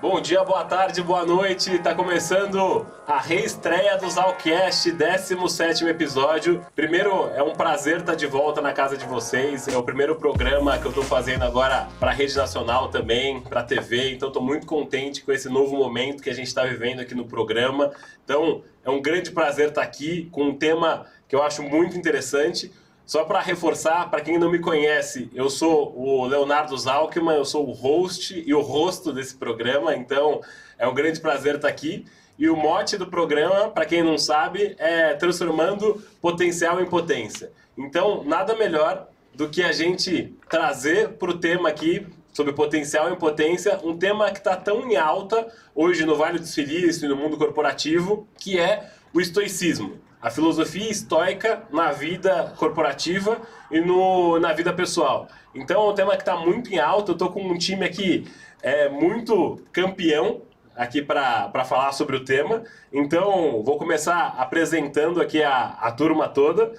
Bom dia, boa tarde, boa noite. Tá começando a reestreia do Zalcast, 17 episódio. Primeiro, é um prazer estar de volta na casa de vocês. É o primeiro programa que eu tô fazendo agora para rede nacional também, para TV. Então, tô muito contente com esse novo momento que a gente está vivendo aqui no programa. Então, é um grande prazer estar aqui com um tema que eu acho muito interessante. Só para reforçar, para quem não me conhece, eu sou o Leonardo Zalkman, eu sou o host e o rosto desse programa, então é um grande prazer estar aqui. E o mote do programa, para quem não sabe, é transformando potencial em potência. Então, nada melhor do que a gente trazer para o tema aqui sobre potencial e potência, um tema que está tão em alta hoje no Vale do Silício e no mundo corporativo, que é o estoicismo a filosofia estoica na vida corporativa e no, na vida pessoal. Então é um tema que está muito em alta. Eu estou com um time aqui é, muito campeão aqui para falar sobre o tema. Então vou começar apresentando aqui a, a turma toda.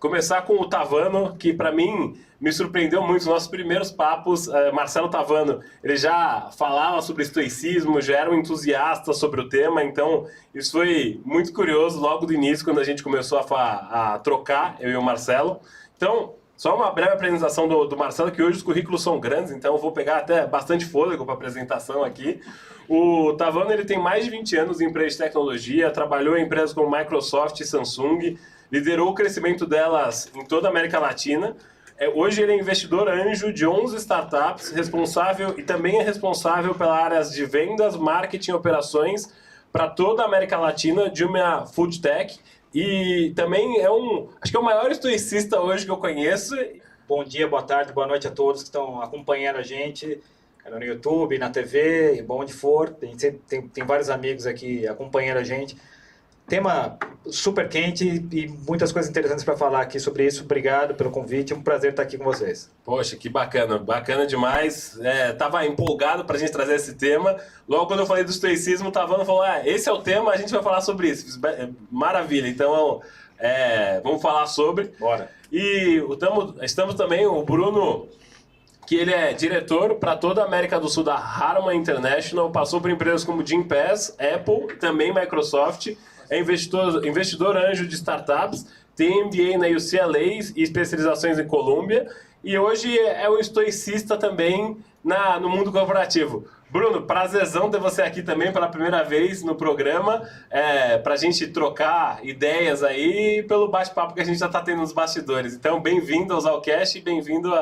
Começar com o Tavano, que para mim me surpreendeu muito. Os nossos primeiros papos, uh, Marcelo Tavano, ele já falava sobre estoicismo, já era um entusiasta sobre o tema, então isso foi muito curioso logo do início, quando a gente começou a, a trocar, eu e o Marcelo. Então, só uma breve apresentação do, do, Marcelo, que hoje os currículos são grandes, então eu vou pegar até bastante fôlego para apresentação aqui. O Tavano ele tem mais de 20 anos em empresa de tecnologia, trabalhou em empresas como Microsoft e Samsung, liderou o crescimento delas em toda a América Latina. É, hoje ele é investidor anjo de 11 startups, responsável e também é responsável pelas áreas de vendas, marketing e operações para toda a América Latina de uma food tech. E também é um, acho que é o maior estoicista hoje que eu conheço. Bom dia, boa tarde, boa noite a todos que estão acompanhando a gente no YouTube, na TV, bom onde for. Tem, tem, tem vários amigos aqui acompanhando a gente. Tema super quente e muitas coisas interessantes para falar aqui sobre isso. Obrigado pelo convite, é um prazer estar aqui com vocês. Poxa, que bacana, bacana demais. É, tava empolgado para a gente trazer esse tema. Logo quando eu falei do estoicismo, o Tavano falou: ah, esse é o tema, a gente vai falar sobre isso. Maravilha, então é, vamos falar sobre. Bora. E tamo, estamos também, o Bruno que ele é diretor para toda a América do Sul da Harman International, passou por empresas como Jim Pass, Apple, também Microsoft é investidor, investidor anjo de startups, tem MBA na UCLA e especializações em Colômbia, e hoje é um estoicista também na, no mundo corporativo. Bruno, prazerzão ter você aqui também pela primeira vez no programa, é, para a gente trocar ideias aí pelo bate-papo que a gente já está tendo nos bastidores. Então, bem-vindo ao Zalcast e bem-vindo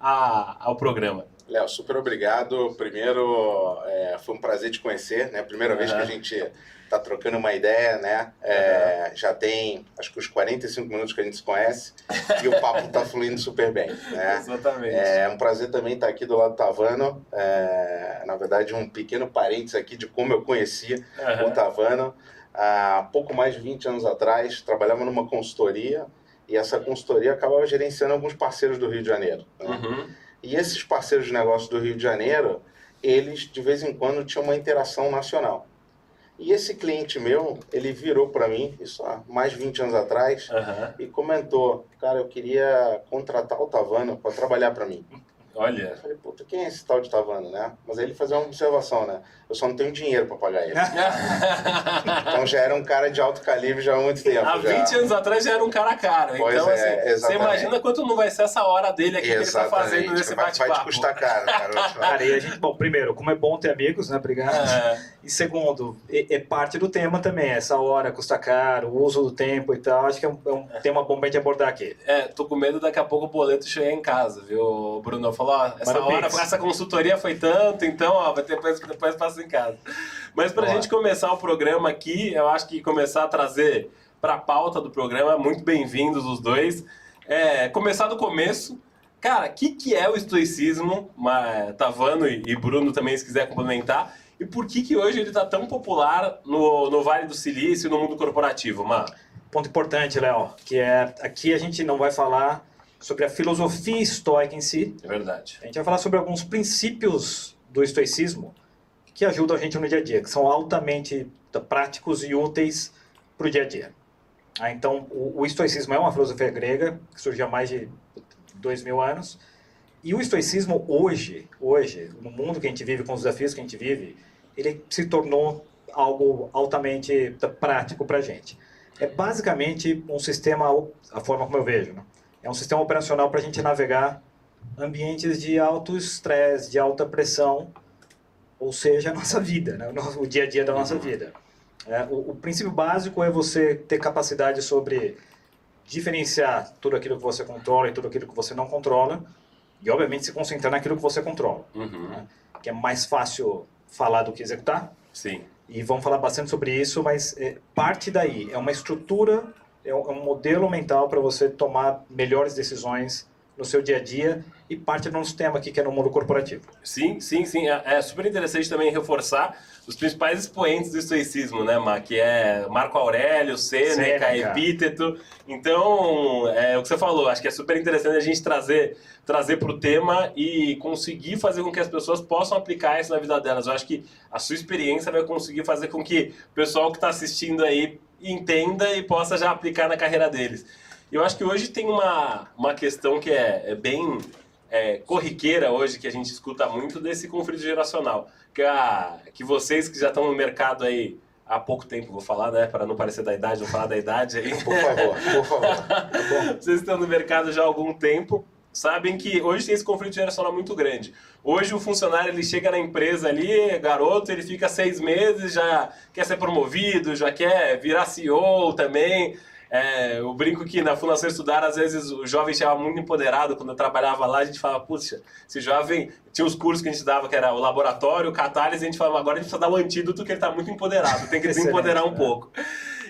ao programa. Léo, super obrigado. Primeiro, é, foi um prazer te conhecer, né? Primeira uhum. vez que a gente tá trocando uma ideia, né? É, uhum. Já tem, acho que os 45 minutos que a gente se conhece e o papo tá fluindo super bem, né? Exatamente. É um prazer também estar aqui do lado do Tavano. É, na verdade, um pequeno parênteses aqui de como eu conheci uhum. o Tavano. Há pouco mais de 20 anos atrás, trabalhava numa consultoria e essa consultoria acabava gerenciando alguns parceiros do Rio de Janeiro. Né? Uhum. E esses parceiros de negócio do Rio de Janeiro, eles de vez em quando tinham uma interação nacional. E esse cliente meu, ele virou para mim, isso há mais de 20 anos atrás, uhum. e comentou: Cara, eu queria contratar o Tavano para trabalhar para mim. Olha. Eu falei, puta, quem é esse tal de Tavano, né? Mas aí ele fazia uma observação, né? Eu só não tenho dinheiro para pagar ele. então já era um cara de alto calibre já há muito tempo. Há 20 já. anos atrás já era um cara caro. Pois então, é, assim, você imagina quanto não vai ser essa hora dele aqui exatamente. que ele tá fazendo nesse bate-papo. Vai te custar caro, cara. cara, e a gente, bom, primeiro, como é bom ter amigos, né? Obrigado. É. E segundo, é, é, parte do tema também, essa hora custa caro, o uso do tempo e tal. Acho que é um, é um tema bom pra gente abordar aqui. É, tô com medo daqui a pouco o boleto chegar em casa, viu, Bruno? Falou, ó, essa hora essa consultoria foi tanto, então, ó, depois, depois passa em casa. Mas para a gente começar o programa aqui, eu acho que começar a trazer para a pauta do programa, muito bem-vindos os dois. É, começar do começo. Cara, o que, que é o estoicismo? Tavano e Bruno também, se quiser complementar. E por que, que hoje ele está tão popular no, no Vale do Silício e no mundo corporativo, Mar? Ponto importante, Léo, que é aqui a gente não vai falar sobre a filosofia estoica em si. É verdade. A gente vai falar sobre alguns princípios do estoicismo que ajudam a gente no dia a dia, que são altamente práticos e úteis para o dia a dia. Ah, então, o, o, estoicismo é uma filosofia grega que surgiu há mais de dois mil anos. E o estoicismo hoje, hoje, no mundo que a gente vive, com os desafios que a gente vive, ele se tornou algo altamente prático para a gente. É basicamente um sistema, a forma como eu vejo, né? é um sistema operacional para a gente navegar ambientes de alto estresse, de alta pressão, ou seja, a nossa vida, né? o dia a dia da nossa uhum. vida. É, o, o, princípio básico é você ter capacidade sobre diferenciar tudo aquilo que você controla e tudo aquilo que você não controla, e obviamente se concentrar naquilo que você controla, uhum. né? que é mais fácil falar do que executar. Sim. E vamos falar bastante sobre isso, mas é, parte daí é uma estrutura, é um, é um modelo mental para você tomar melhores decisões no seu dia a dia e parte do nosso tema aqui, que é no mundo corporativo. Sim, sim, sim. É, é super interessante também reforçar os principais expoentes do estoicismo, né, Mar? Que é Marco Aurélio, Sêneca, Sêneca. Epíteto. Então, é o que você falou, acho que é super interessante a gente trazer trazer para o tema e conseguir fazer com que as pessoas possam aplicar isso na vida delas. Eu acho que a sua experiência vai conseguir fazer com que o pessoal que está assistindo aí entenda e possa já aplicar na carreira deles. Eu acho que hoje tem uma, uma questão que é, é bem é, corriqueira hoje, que a gente escuta muito desse conflito geracional. Que, a, que vocês que já estão no mercado aí há pouco tempo, vou falar, né? Para não parecer da idade, vou falar da idade aí. Por favor, por favor. Tá vocês estão no mercado já há algum tempo, sabem que hoje tem esse conflito geracional muito grande. Hoje o funcionário ele chega na empresa ali, garoto, ele fica seis meses, já quer ser promovido, já quer virar CEO também. É, eu brinco que na Fundação Estudar, às vezes o jovem chegava muito empoderado. Quando eu trabalhava lá, a gente falava, puxa, esse jovem tinha os cursos que a gente dava, que era o laboratório, o catálise, a gente falava, agora a gente precisa dar um antídoto que ele está muito empoderado, tem que desempoderar um pouco.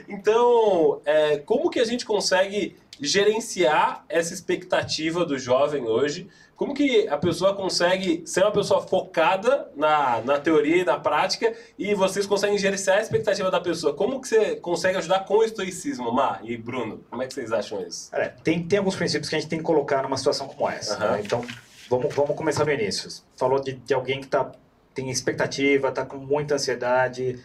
Então, é, como que a gente consegue gerenciar essa expectativa do jovem hoje? Como que a pessoa consegue ser uma pessoa focada na, na teoria e na prática e vocês conseguem gerenciar a expectativa da pessoa? Como que você consegue ajudar com o estoicismo, Mar e Bruno? Como é que vocês acham isso? É, tem, tem alguns princípios que a gente tem que colocar numa situação como essa. Uhum. Né? Então, vamos, vamos começar no início. Falou de, de alguém que tá, tem expectativa, está com muita ansiedade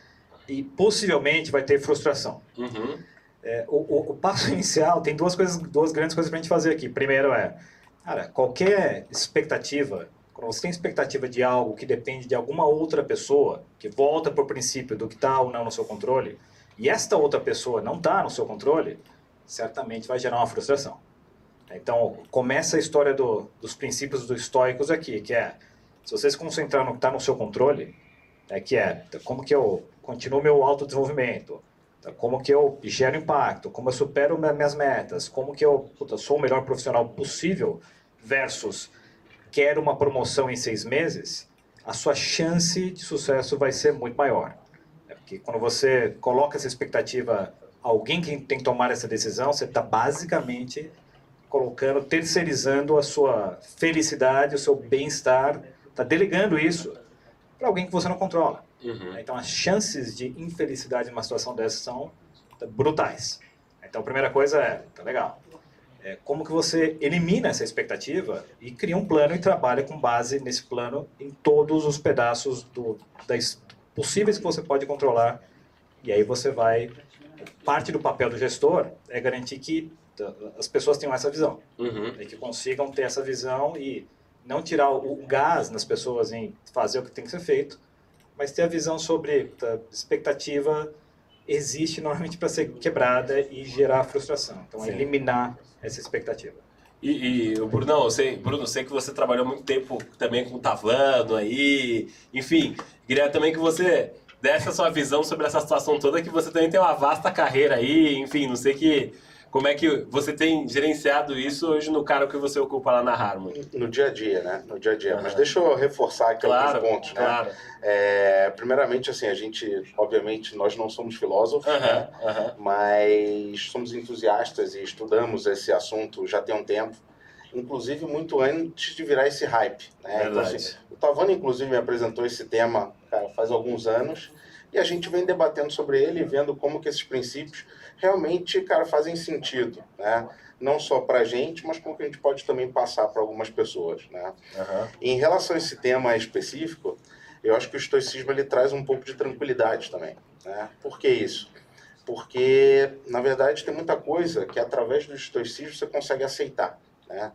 e possivelmente vai ter frustração. Uhum. É, o, o, o, passo inicial tem duas coisas, duas grandes coisas para a gente fazer aqui. Primeiro é Cara, qualquer expectativa, quando você tem expectativa de algo que depende de alguma outra pessoa, que volta para o princípio do que está ou não no seu controle, e esta outra pessoa não está no seu controle, certamente vai gerar uma frustração. Então, começa a história do, dos princípios dos estoicos aqui, que é, se você se concentrar no que está no seu controle, é que é como que eu continuo meu autodesenvolvimento, como que eu gero impacto, como eu supero minhas metas, como que eu puta, sou o melhor profissional possível, versus quero uma promoção em seis meses, a sua chance de sucesso vai ser muito maior. É porque quando você coloca essa expectativa, alguém que tem que tomar essa decisão, você está basicamente colocando, terceirizando a sua felicidade, o seu bem-estar, está delegando isso para alguém que você não controla. Uhum. Então, as chances de infelicidade numa situação dessa são brutais. Então, a primeira coisa é, tá legal, é como que você elimina essa expectativa e cria um plano e trabalha com base nesse plano em todos os pedaços do, das possíveis que você pode controlar. E aí você vai... Parte do papel do gestor é garantir que as pessoas tenham essa visão. Uhum. E que consigam ter essa visão e não tirar o gás nas pessoas em fazer o que tem que ser feito, mas ter a visão sobre a expectativa existe normalmente para ser quebrada e gerar frustração. Então, é eliminar essa expectativa. E, e Bruno, eu sei, Bruno, sei que você trabalhou muito tempo também com o Tavano aí, enfim, queria também que você desse a sua visão sobre essa situação toda, que você também tem uma vasta carreira aí, enfim, não sei que como é que você tem gerenciado isso hoje no cargo que você ocupa lá na Harmony? No dia a dia, né? No dia a dia. Uhum. Mas deixa eu reforçar aqui claro, alguns pontos, né? Claro. É, primeiramente, assim, a gente, obviamente, nós não somos filósofos, uhum, né? Uhum. Mas somos entusiastas e estudamos esse assunto já tem um tempo. Inclusive, muito antes de virar esse hype, né? Então, assim, o Tavano, inclusive, me apresentou esse tema cara, faz alguns anos e a gente vem debatendo sobre ele vendo como que esses princípios realmente, cara, fazem sentido, né? Não só para a gente, mas como que a gente pode também passar para algumas pessoas, né? Uhum. Em relação a esse tema específico, eu acho que o estoicismo ele traz um pouco de tranquilidade também, né? Por que isso? Porque, na verdade, tem muita coisa que através do estoicismo você consegue aceitar, né?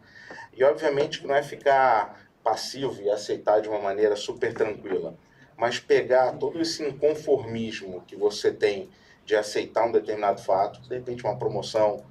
E, obviamente, que não é ficar passivo e aceitar de uma maneira super tranquila, mas pegar todo esse inconformismo que você tem de aceitar um determinado fato, de repente uma promoção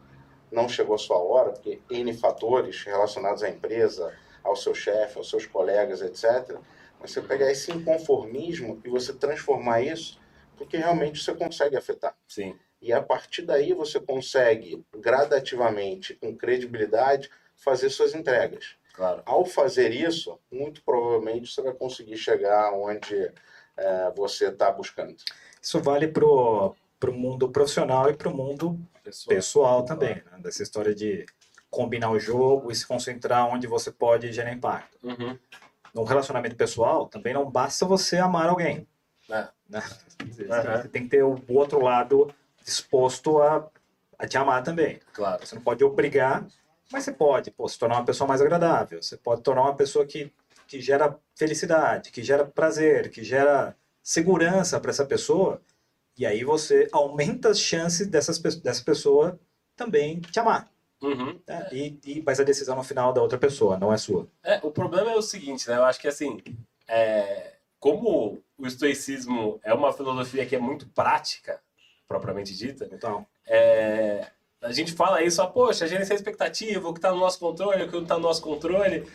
não chegou a sua hora, porque N fatores relacionados à empresa, ao seu chefe, aos seus colegas, etc. Mas você pegar esse inconformismo e você transformar isso, porque realmente você consegue afetar. Sim. E a partir daí você consegue, gradativamente, com credibilidade, fazer suas entregas. Claro. Ao fazer isso, muito provavelmente você vai conseguir chegar onde é, você está buscando. Isso vale para o mundo profissional e para o mundo pessoal, pessoal também. Né? Dessa história de combinar o jogo e se concentrar onde você pode gerar impacto. Uhum. No relacionamento pessoal, também não basta você amar alguém. É. Né? Você tem que ter o outro lado disposto a, a te amar também. Claro. Você não pode obrigar, mas você pode pô, se tornar uma pessoa mais agradável. Você pode tornar uma pessoa que, que gera felicidade, que gera prazer, que gera segurança para essa pessoa. E aí você aumenta as chances dessas, dessa pessoa também te amar. Uhum. Né? E, e, mas a decisão no final da outra pessoa, não é sua. É, o problema é o seguinte, né? Eu acho que assim, é, como o estoicismo é uma filosofia que é muito prática, propriamente dita, então, é, a gente fala isso, ah, poxa, gerenciar expectativa, o que está no nosso controle, o que não está no nosso controle,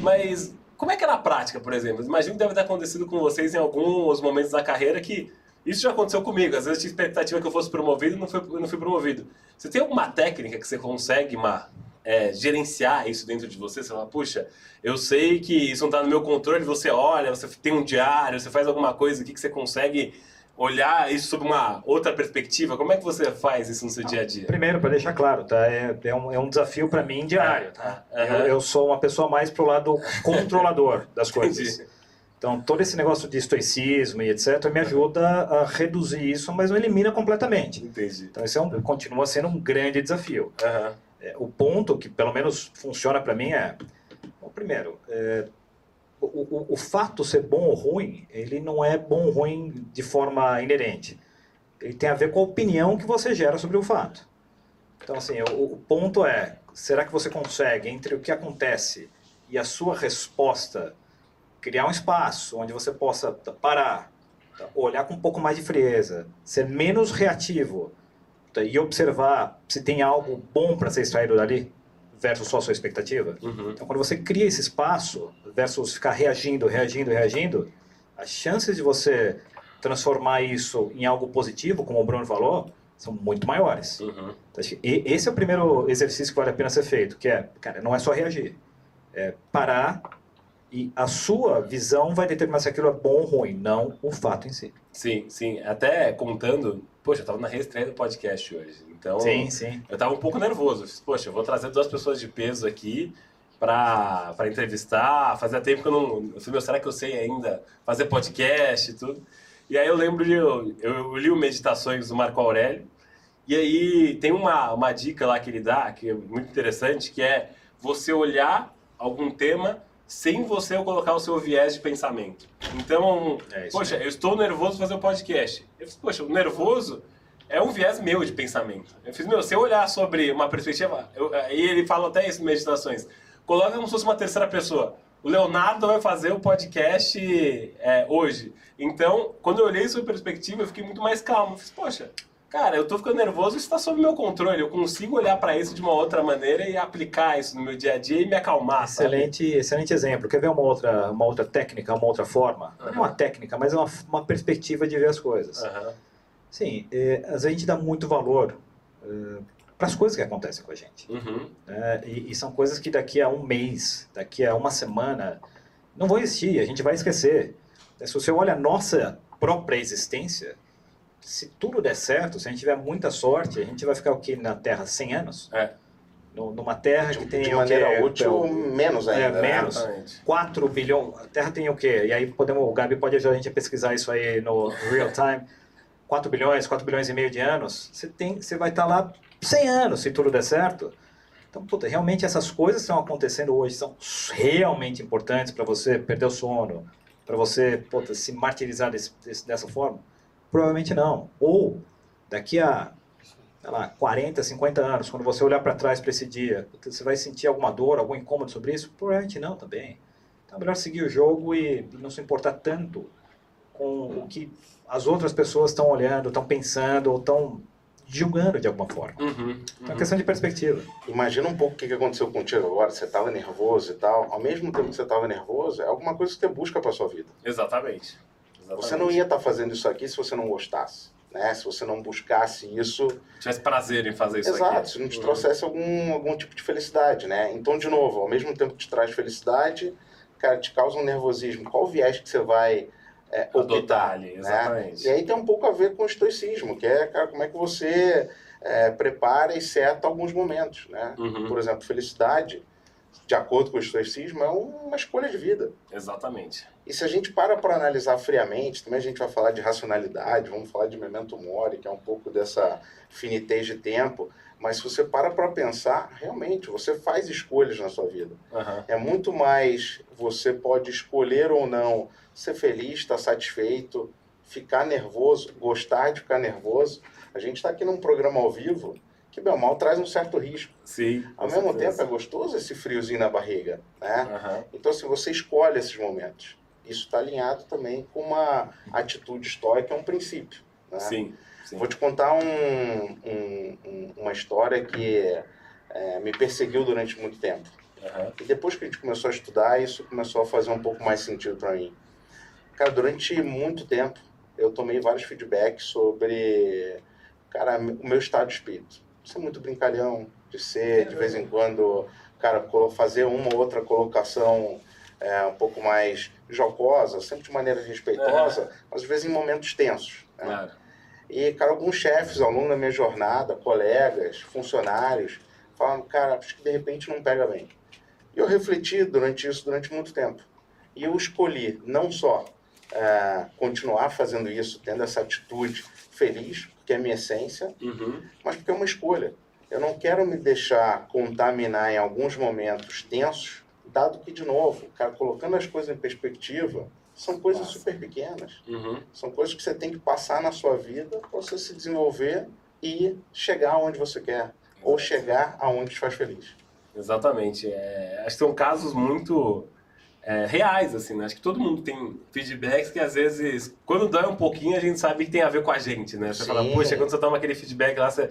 mas como é que é na prática, por exemplo? Imagino que deve ter acontecido com vocês em alguns momentos da carreira que isso já aconteceu comigo. Às vezes tinha expectativa que eu fosse promovido e não fui, não fui promovido. Você tem alguma técnica que você consegue, Mar, é, gerenciar isso dentro de você? Você fala, puxa, eu sei que isso não está no meu controle, você olha, você tem um diário, você faz alguma coisa aqui que você consegue olhar isso sob uma outra perspectiva? Como é que você faz isso no seu dia a dia? Primeiro, para deixar claro, tá? É, é, um, é um desafio para mim diário, tá? Uhum. Eu, eu, sou uma pessoa mais pro lado controlador das coisas. Entendi. Então, todo esse negócio de estoicismo e etc. me ajuda a reduzir isso, mas não elimina completamente. Entendi. Então, isso é um, continua sendo um grande desafio. Uhum. É, o ponto que, pelo menos, funciona para mim é... Bom, primeiro, é, o, o, fato ser bom ou ruim, ele não é bom ou ruim de forma inerente. Ele tem a ver com a opinião que você gera sobre o fato. Então, assim, o, o ponto é, será que você consegue, entre o que acontece e a sua resposta criar um espaço onde você possa parar, olhar com um pouco mais de frieza, ser menos reativo e observar se tem algo bom para ser extraído dali versus só a sua expectativa. Uhum. Então, quando você cria esse espaço versus ficar reagindo, reagindo, reagindo, as chances de você transformar isso em algo positivo, como o Bruno falou, são muito maiores. Uhum. Então, esse é o primeiro exercício que vale a pena ser feito, que é, cara, não é só reagir, é parar e a sua visão vai determinar se aquilo é bom ou ruim, não o fato em si. Sim, sim. Até contando, poxa, eu tava na reestreia do podcast hoje. Então, sim, sim. eu tava um pouco nervoso. Poxa, eu vou trazer duas pessoas de peso aqui para entrevistar. Fazia tempo que eu não. Eu falei, será que eu sei ainda fazer podcast e tudo? E aí eu lembro de. Eu, eu li o Meditações do Marco Aurélio. E aí tem uma, uma dica lá que ele dá, que é muito interessante, que é você olhar algum tema sem você colocar o seu viés de pensamento. Então, é poxa, eu estou nervoso fazer o um podcast. Eu fiz, poxa, o nervoso é um viés meu de pensamento. Eu fiz, meu, se eu olhar sobre uma perspectiva, eu, e ele fala até isso em meditações, coloca como se fosse uma terceira pessoa. O Leonardo vai fazer o podcast é, hoje. Então, quando eu olhei sua perspectiva, eu fiquei muito mais calmo. Eu fiz, poxa, Cara, eu tô ficando nervoso, isso está sob meu controle. Eu consigo olhar para isso de uma outra maneira e aplicar isso no meu dia a dia e me acalmar. Excelente, sabe? excelente exemplo. Quer ver uma outra, uma outra técnica, uma outra forma? Uhum. Não é uma técnica, mas é uma, uma perspectiva de ver as coisas. Uhum. Sim, é, às vezes a gente dá muito valor é, para as coisas que acontecem com a gente. Uhum. É, e, e, são coisas que daqui a um mês, daqui a uma semana, não vão existir, a gente vai esquecer. Se você olha a nossa própria existência, se tudo der certo, se a gente tiver muita sorte, a gente vai ficar o quê na Terra 100 anos? É. numa Terra de, que tem de o maneira quê? útil menos ainda. É, menos. Né? 4 bilhões. A Terra tem o quê? E aí podemos, o Gabi pode ajudar a gente a pesquisar isso aí no real time. 4 bilhões, 4 bilhões e meio de anos. Você tem, você vai estar lá 100 anos se tudo der certo. Então, puta, realmente essas coisas que estão acontecendo hoje são realmente importantes para você perder o sono, para você puta, se martirizar desse, desse, dessa forma. Provavelmente não. Ou daqui a sei lá, 40, 50 anos, quando você olhar para trás para esse dia, você vai sentir alguma dor, algum incômodo sobre isso? Provavelmente não também. Então é melhor seguir o jogo e não se importar tanto com o que as outras pessoas estão olhando, estão pensando ou estão julgando de alguma forma. Uhum, uhum. Então é uma questão de perspectiva. Imagina um pouco o que aconteceu contigo agora. Você estava nervoso e tal. Ao mesmo tempo que você estava nervoso, é alguma coisa que você busca para sua vida. Exatamente. Exatamente. Você não ia estar tá fazendo isso aqui se você não gostasse. Né? Se você não buscasse isso. Tivesse prazer em fazer isso Exato, aqui. se não te trouxesse algum, algum tipo de felicidade, né? Então, de novo, ao mesmo tempo que te traz felicidade, cara, te causa um nervosismo. Qual viés que você vai é, optar? Ali, né? exatamente. Né? E aí tem um pouco a ver com o estoicismo, que é, cara, como é que você é, prepara e seta alguns momentos, né? Uhum. Por exemplo, felicidade de acordo com o estoicismo, é uma escolha de vida. Exatamente. E se a gente para para analisar friamente, também a gente vai falar de racionalidade, vamos falar de memento mori, que é um pouco dessa finitez de tempo, mas se você para para pensar, realmente, você faz escolhas na sua vida. Uhum. É muito mais, você pode escolher ou não ser feliz, estar satisfeito, ficar nervoso, gostar de ficar nervoso. A gente está aqui num programa ao vivo, que bem mal traz um certo risco. Sim. Ao mesmo certeza. tempo é gostoso esse friozinho na barriga, né? Uhum. Então assim, você escolhe esses momentos. Isso está alinhado também com uma atitude estoica, é um princípio. Né? Sim, sim. Vou te contar um, um, uma história que é, me perseguiu durante muito tempo. Uhum. E depois que a gente começou a estudar, isso começou a fazer um pouco mais sentido para mim. Cara, durante muito tempo, eu tomei vários feedbacks sobre cara, o meu estado de espírito ser muito brincalhão, de ser, de vez em quando, cara, fazer uma ou outra colocação é, um pouco mais jocosa, sempre de maneira respeitosa, uhum. mas às vezes em momentos tensos. Né? Claro. E, cara, alguns chefes ao longo da minha jornada, colegas, funcionários, falaram, cara, acho que de repente não pega bem. E eu refleti durante isso durante muito tempo. E eu escolhi não só é, continuar fazendo isso, tendo essa atitude feliz, que é a minha essência, uhum. mas porque é uma escolha. Eu não quero me deixar contaminar em alguns momentos tensos, dado que, de novo, cara, colocando as coisas em perspectiva, são coisas Nossa. super pequenas. Uhum. São coisas que você tem que passar na sua vida para você se desenvolver e chegar aonde você quer. Ou chegar aonde te faz feliz. Exatamente. É, acho que são casos muito é, reais, assim, né? Acho que todo mundo tem feedbacks que às vezes, quando dói um pouquinho, a gente sabe que tem a ver com a gente, né? Você Sim. fala, poxa, quando você toma aquele feedback lá, você,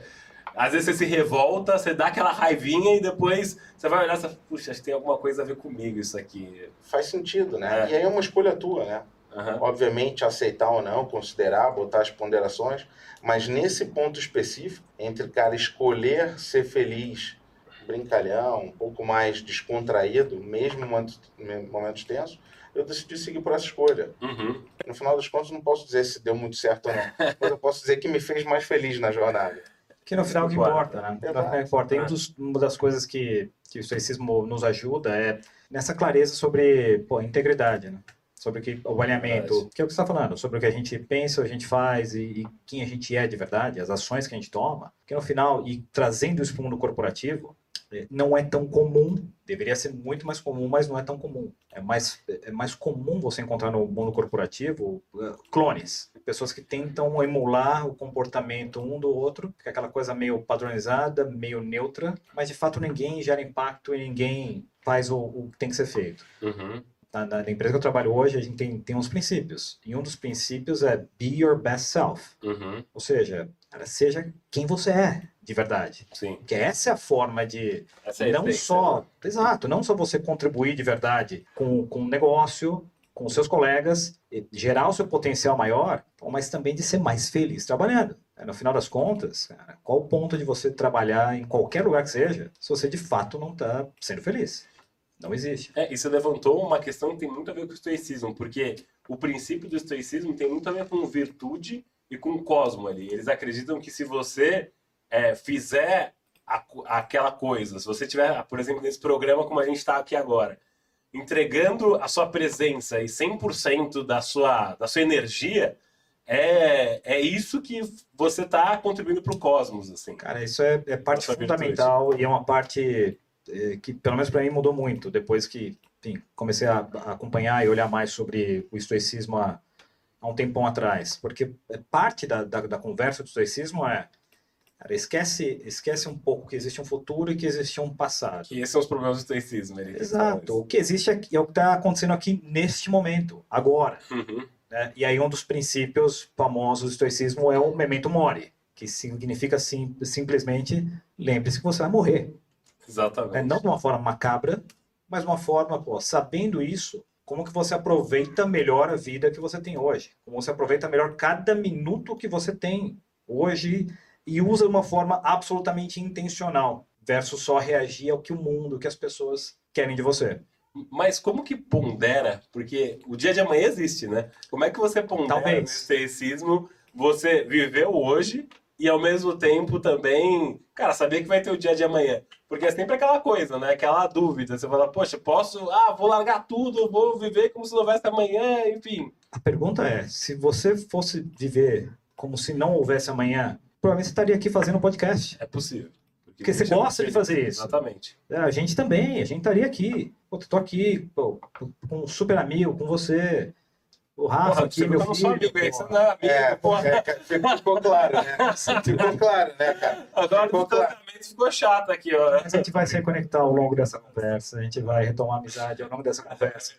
às vezes você se revolta, você dá aquela raivinha e depois você vai olhar e fala, puxa, acho que tem alguma coisa a ver comigo isso aqui. Faz sentido, né? É. E aí é uma escolha tua, né? Uhum. Obviamente, aceitar ou não, considerar, botar as ponderações, mas nesse ponto específico, entre, cara, escolher ser feliz brincalhão, um pouco mais descontraído, mesmo em momentos, tensos, eu decidi seguir por essa escolha. Uhum. No final das contas, não posso dizer se deu muito certo ou não, mas eu posso dizer que me fez mais feliz na jornada. Que no final é o que importa, né? No final importa. E um dos, uma das coisas que, que o estoicismo nos ajuda é nessa clareza sobre pô, integridade, né? sobre que, o alinhamento, que é o que você está falando, sobre o que a gente pensa, a gente faz e, e, quem a gente é de verdade, as ações que a gente toma, que no final, e trazendo isso para o mundo corporativo, é, não é tão comum, deveria ser muito mais comum, mas não é tão comum. É mais, é mais comum você encontrar no mundo corporativo uh, clones, pessoas que tentam emular o comportamento um do outro, que é aquela coisa meio padronizada, meio neutra, mas de fato ninguém gera impacto e ninguém faz o, o que tem que ser feito. Uhum. Na, na, empresa que eu trabalho hoje, a gente tem, tem uns princípios. E um dos princípios é be your best self. Uhum. Ou seja, seja quem você é de verdade. Sim. Que essa é a forma de essa é não só, né? exato, não só você contribuir de verdade com, com o negócio, com seus colegas, gerar o seu potencial maior, mas também de ser mais feliz trabalhando. No final das contas, cara, qual o ponto de você trabalhar em qualquer lugar que seja, se você de fato não está sendo feliz? Não existe. É, e você levantou uma questão que tem muito a ver com o estoicismo, porque o princípio do estoicismo tem muito a ver com virtude e com o cosmo ali. Eles acreditam que se você é, fizer a, aquela coisa, se você tiver, por exemplo, nesse programa como a gente está aqui agora, entregando a sua presença e 100% da sua, da sua energia, é, é isso que você está contribuindo para o cosmos, assim. Cara, isso é, é parte fundamental virtude. e é uma parte é, que, pelo menos para mim, mudou muito depois que enfim, comecei a, a, acompanhar e olhar mais sobre o estoicismo há, há um tempão atrás. Porque parte da, da, da conversa do estoicismo é Cara, esquece, esquece um pouco que existe um futuro e que existe um passado. E esses são os problemas do estoicismo. Exato. O que existe aqui, é o que está acontecendo aqui neste momento, agora. Uhum. Né? E aí um dos princípios famosos do estoicismo é o memento mori, que significa sim, simplesmente lembre-se que você vai morrer. Exatamente. É, não de uma forma macabra, mas de uma forma, pô, sabendo isso, como que você aproveita melhor a vida que você tem hoje? Como você aproveita melhor cada minuto que você tem hoje e usa de uma forma absolutamente intencional, versus só reagir ao que o mundo, que as pessoas querem de você. Mas como que pondera? Porque o dia de amanhã existe, né? Como é que você pondera Talvez. no estoicismo você viveu hoje e ao mesmo tempo também, cara, saber que vai ter o dia de amanhã? Porque é sempre aquela coisa, né? Aquela dúvida. Você fala, poxa, posso, ah, vou largar tudo, vou viver como se não houvesse amanhã, enfim. A pergunta é, se você fosse viver como se não houvesse amanhã, provavelmente você estaria aqui fazendo um podcast. É possível. Porque você deixa gosta de fazer isso. Exatamente. É, A gente também, a gente estaria aqui. Pô, tô aqui pô, com um super amigo, com você. O Rafa Porra, aqui, você meu filho. amigo você pô. não é amigo, É, porra. é, ficou, ficou claro, né? Ficou claro, né, cara? Agora o Ficou claro. ficou chato aqui, ó. Mas a gente vai se reconectar ao longo dessa conversa, a gente vai retomar a amizade ao longo dessa conversa.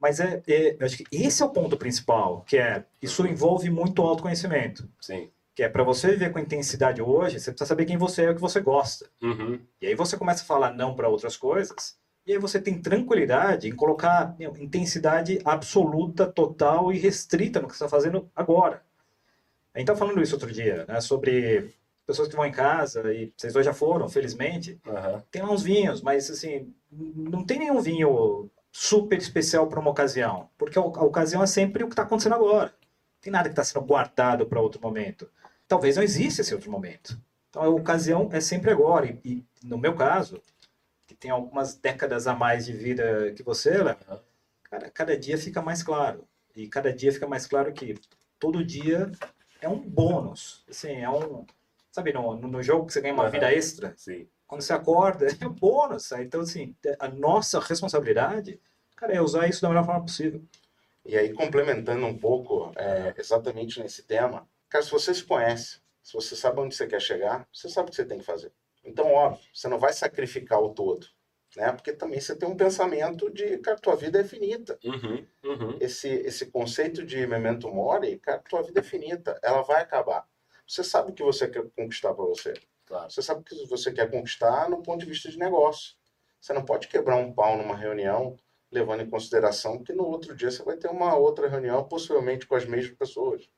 Mas é, é, eu acho que esse é o ponto principal, que é, isso envolve muito autoconhecimento. Sim. Que é para você viver com intensidade hoje, você precisa saber quem você é e o que você gosta. Uhum. E aí você começa a falar não para outras coisas, e aí você tem tranquilidade em colocar meu, intensidade absoluta, total e restrita no que você está fazendo agora. A gente estava falando isso outro dia, né, sobre pessoas que vão em casa, e vocês dois já foram, felizmente, Aham. tem lá uns vinhos, mas assim, não tem nenhum vinho super especial para uma ocasião, porque a a ocasião é sempre o que está acontecendo agora. Não tem nada que está sendo guardado para outro momento. Talvez não exista esse outro momento. Então a ocasião é sempre agora. E, e, no meu caso, que tem algumas décadas a mais de vida que você, Léo, cara, cada dia fica mais claro. E cada dia fica mais claro que todo dia é um bônus. Assim, é um. Sabe, no, no jogo que você ganha uma Aham. vida extra, Sim. quando você acorda, é um bônus. Então, assim, a nossa responsabilidade, cara, é usar isso da melhor forma possível. E aí, complementando um pouco, é, exatamente nesse tema, cara, se você se conhece, se você sabe onde você quer chegar, você sabe o que você tem que fazer. Então, óbvio, você não vai sacrificar o todo, né? Porque também você tem um pensamento de, cara, tua vida é finita. Uhum. Uhum. Esse, esse conceito de memento mori, cara, tua vida é finita, ela vai acabar. Você sabe o que você quer conquistar para você. Claro. Você sabe o que você quer conquistar no ponto de vista de negócio. Você não pode quebrar um pau numa reunião levando em consideração que no outro dia você vai ter uma outra reunião, possivelmente com as mesmas pessoas.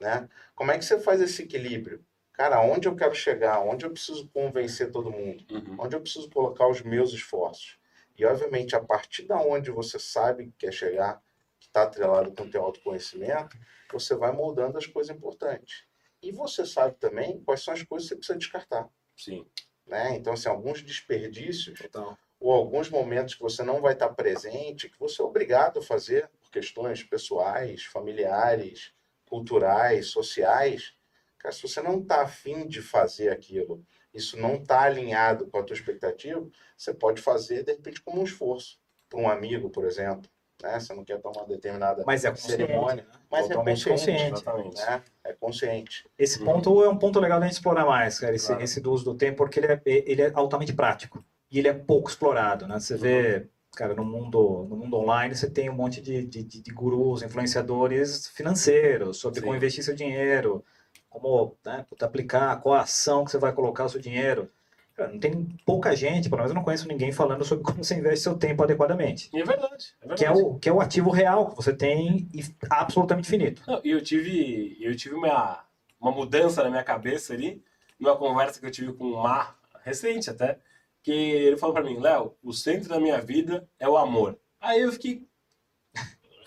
Né? Como é que você faz esse equilíbrio? Cara, onde eu quero chegar? Onde eu preciso convencer todo mundo? Uhum. Onde eu preciso colocar os meus esforços? E, obviamente, a partir da onde você sabe que quer chegar, que está atrelado com o teu autoconhecimento, você vai moldando as coisas importantes. E você sabe também quais são as coisas que você precisa descartar. Sim. Né? Então, assim, alguns desperdícios Total. ou alguns momentos que você não vai estar presente, que você é obrigado a fazer por questões pessoais, familiares, culturais, sociais, cara, se você não está afim de fazer aquilo, isso não está alinhado com a tua expectativa, você pode fazer, de repente, como um esforço. Para um amigo, por exemplo. Né? Você não quer tomar determinada Mas é cerimônia, né? mas Totalmente é consciente. consciente. Né? É consciente. Esse Uhum. ponto é um ponto legal da gente explorar mais, cara, esse, Claro. esse do uso do tempo, porque ele é, ele é altamente prático. E ele é pouco explorado, né? Você vê, cara, no mundo, no mundo online, você tem um monte de, de, de- gurus, influenciadores financeiros, sobre Sim. como investir seu dinheiro, como né, aplicar, qual a ação que você vai colocar o seu dinheiro. Cara, não tem pouca gente, pelo menos eu não conheço ninguém falando sobre como você investe seu tempo adequadamente. E é verdade. É verdade. Que é, o, que é o ativo real que você tem e absolutamente finito. Não, E eu tive, eu tive uma, uma mudança na minha cabeça ali, numa conversa que eu tive com o Mar, recente até, que ele falou pra mim, Léo, o centro da minha vida é o amor. Aí eu fiquei...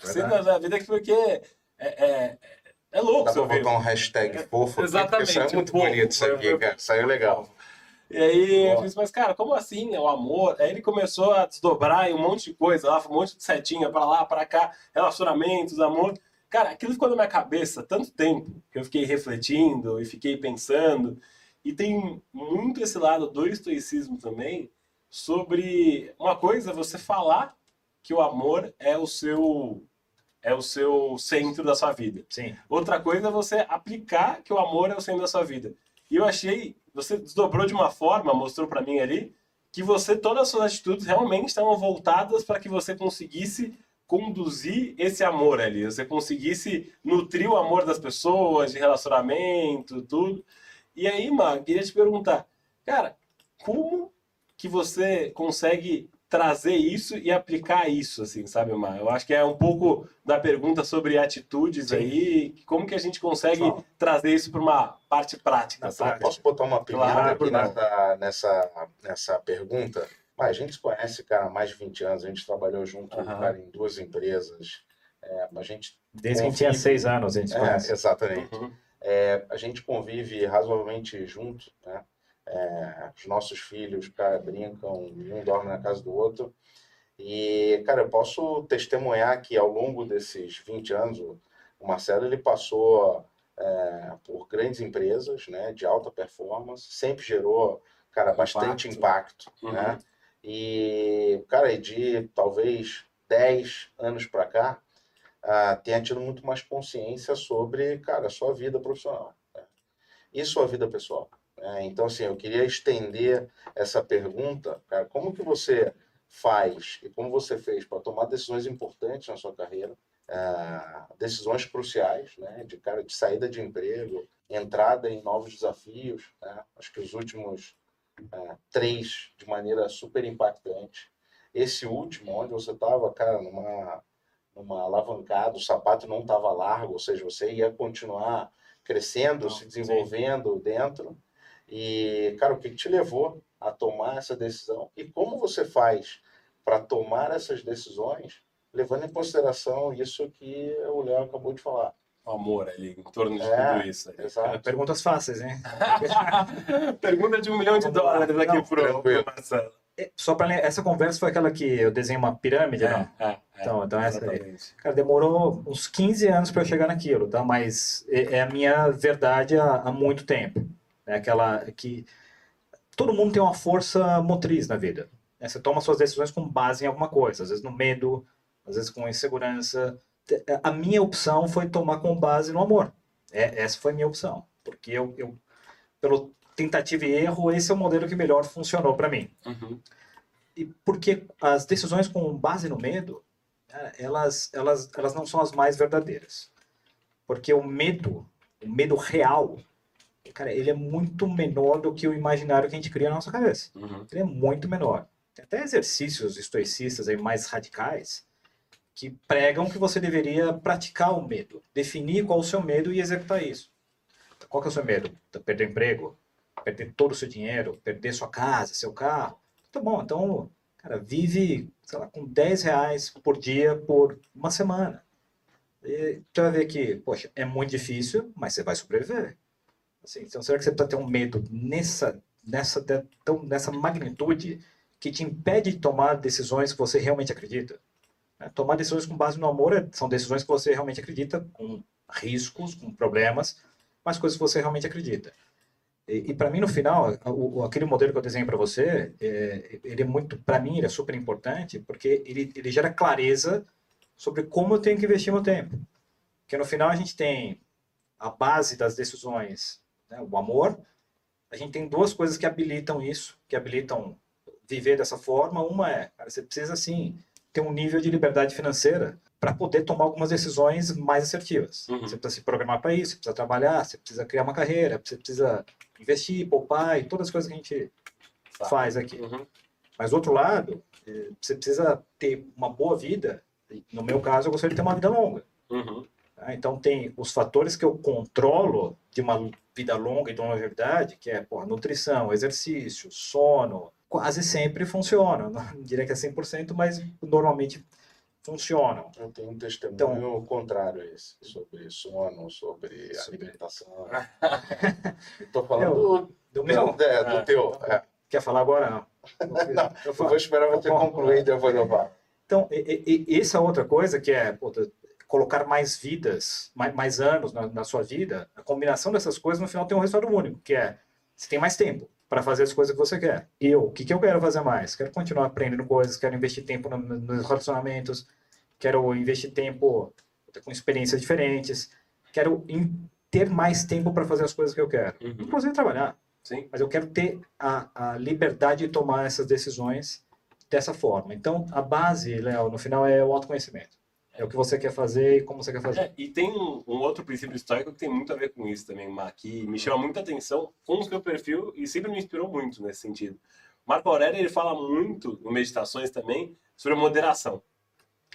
O centro da vida é porque é, é, é louco Dá para ouvir. botar um hashtag fofo aqui, Exatamente, porque saiu muito fofo, bonito isso aqui, foi- cara. Saiu legal. E aí eu disse, mas cara, como assim? É o amor? Aí ele começou a desdobrar em um monte de coisa, lá, um monte de setinha pra lá, pra cá, relacionamentos, amor. Cara, aquilo ficou na minha cabeça tanto tempo que eu fiquei refletindo e fiquei pensando. E tem muito esse lado do estoicismo também sobre uma coisa, você falar que o amor é o seu é o seu centro da sua vida. Sim. Outra coisa é você aplicar que o amor é o centro da sua vida. E eu achei, você desdobrou de uma forma, mostrou pra mim ali, que você, todas as suas atitudes realmente estavam voltadas para que você conseguisse conduzir esse amor ali, você conseguisse nutrir o amor das pessoas, de relacionamento, tudo. E aí, Mar, queria te perguntar, cara, como que você consegue trazer isso e aplicar isso, assim, sabe, Mar? Eu acho que é um pouco da pergunta sobre atitudes Sim. aí, como que a gente consegue trazer isso para uma parte prática, sabe? Posso botar uma pimenta claro, aqui nessa, nessa, nessa pergunta? Mas a gente se conhece, cara, há mais de 20 anos, a gente trabalhou junto, uhum. cara, em duas empresas. É, a gente Desde que a gente tinha seis anos, a gente se é, conhece. Exatamente. Uhum. É, a gente convive razoavelmente junto, né? É, os nossos filhos, cara, brincam, um dorme na casa do outro. E, cara, eu posso testemunhar que ao longo desses 20 anos, o Marcelo ele passou é, por grandes empresas, né, de alta performance, sempre gerou, cara, bastante impacto, impacto uhum. né? E, cara, de talvez 10 anos para cá, uh, tenha tido muito mais consciência sobre, cara, a sua vida profissional né? e sua vida pessoal. Né? Então, assim, eu queria estender essa pergunta, cara, como que você faz e como você fez para tomar decisões importantes na sua carreira, uh, decisões cruciais, né, de cara de saída de emprego, entrada em novos desafios. Né? Acho que os últimos é, três de maneira super impactante. Esse último, onde você estava, cara, numa, numa alavancada, o sapato não estava largo, ou seja, você ia continuar crescendo, não, se desenvolvendo sim. dentro. E, cara, o que te levou a tomar essa decisão e como você faz para tomar essas decisões, levando em consideração isso que o Léo acabou de falar amor ali em torno de é, tudo isso. Exato. Perguntas fáceis, hein? Pergunta de um milhão de dólares aqui pro, pro Marcelo. É, só para essa conversa foi aquela que eu desenhei uma pirâmide, é, não? É, então, então essa aí. Cara, demorou uns 15 anos para eu chegar naquilo, tá? Mas é, é a minha verdade há, há, muito tempo. É aquela que todo mundo tem uma força motriz na vida. Né? Você toma suas decisões com base em alguma coisa, às vezes no medo, às vezes com insegurança, a minha opção foi tomar com base no amor. É, essa foi a minha opção. Porque eu, eu, pelo tentativa e erro, esse é o modelo que melhor funcionou para mim. Uhum. E porque as decisões com base no medo, né, elas, elas, elas não são as mais verdadeiras. Porque o medo, o medo real, cara, ele é muito menor do que o imaginário que a gente cria na nossa cabeça. Uhum. Ele é muito menor. Tem até exercícios estoicistas aí mais radicais que pregam que você deveria praticar o medo, definir qual é o seu medo e executar isso. Qual que é o seu medo? Perder emprego? Perder todo o seu dinheiro? Perder sua casa, seu carro? Tá bom, então, cara, vive, sei lá, com 10 reais por dia por uma semana. E você vai ver que, poxa, é muito difícil, mas você vai sobreviver. Assim, então, será que você precisa ter um medo nessa, nessa, tão, nessa magnitude que te impede de tomar decisões que você realmente acredita? É, tomar decisões com base no amor é, são decisões que você realmente acredita, com riscos, com problemas, mas coisas que você realmente acredita. E, e para mim, no final, o, aquele modelo que eu desenho para você, é, ele é muito, para mim, ele é super importante, porque ele, ele gera clareza sobre como eu tenho que investir meu tempo. Porque no final a gente tem a base das decisões, né, o amor, a gente tem duas coisas que habilitam isso, que habilitam viver dessa forma. Uma é, cara, você precisa, assim, ter um nível de liberdade financeira para poder tomar algumas decisões mais assertivas. Uhum. Você precisa se programar para isso, você precisa trabalhar, você precisa criar uma carreira, você precisa investir, poupar e todas as coisas que a gente tá. faz aqui. Uhum. Mas, do outro lado, eh, você precisa ter uma boa vida. No meu caso, eu gostaria de ter uma vida longa. Uhum. Tá? Então, tem os fatores que eu controlo de uma vida longa e de uma verdade, que é porra, nutrição, exercício, sono, quase sempre funcionam. Não diria que é 100%, mas normalmente funcionam. Eu tenho um testemunho então, contrário a esse, sobre sono, sobre, sobre... alimentação. Estou falando eu, do, do, meu. Do, é, do é, teu. É. Quer falar agora? Não. não eu vou esperar você concluir e depois eu falo. Então, e, e, essa outra coisa que é puta, colocar mais vidas, mais, mais anos na, na, sua vida, a combinação dessas coisas no final tem um resultado único, que é você tem mais tempo para fazer as coisas que você quer. Eu, o que, que eu quero fazer mais? Quero continuar aprendendo coisas, quero investir tempo no, nos relacionamentos, quero investir tempo com experiências diferentes, quero ter mais tempo para fazer as coisas que eu quero. Uhum. Inclusive trabalhar. Sim. Mas eu quero ter a, a liberdade de tomar essas decisões dessa forma. Então, a base, Léo, no final é o autoconhecimento. É o que você quer fazer e como você quer fazer. É, e tem um, um, outro princípio histórico que tem muito a ver com isso também, Mar, que me chama muita atenção com o seu perfil e sempre me inspirou muito nesse sentido. Marco Aurélio ele fala muito em meditações também sobre moderação.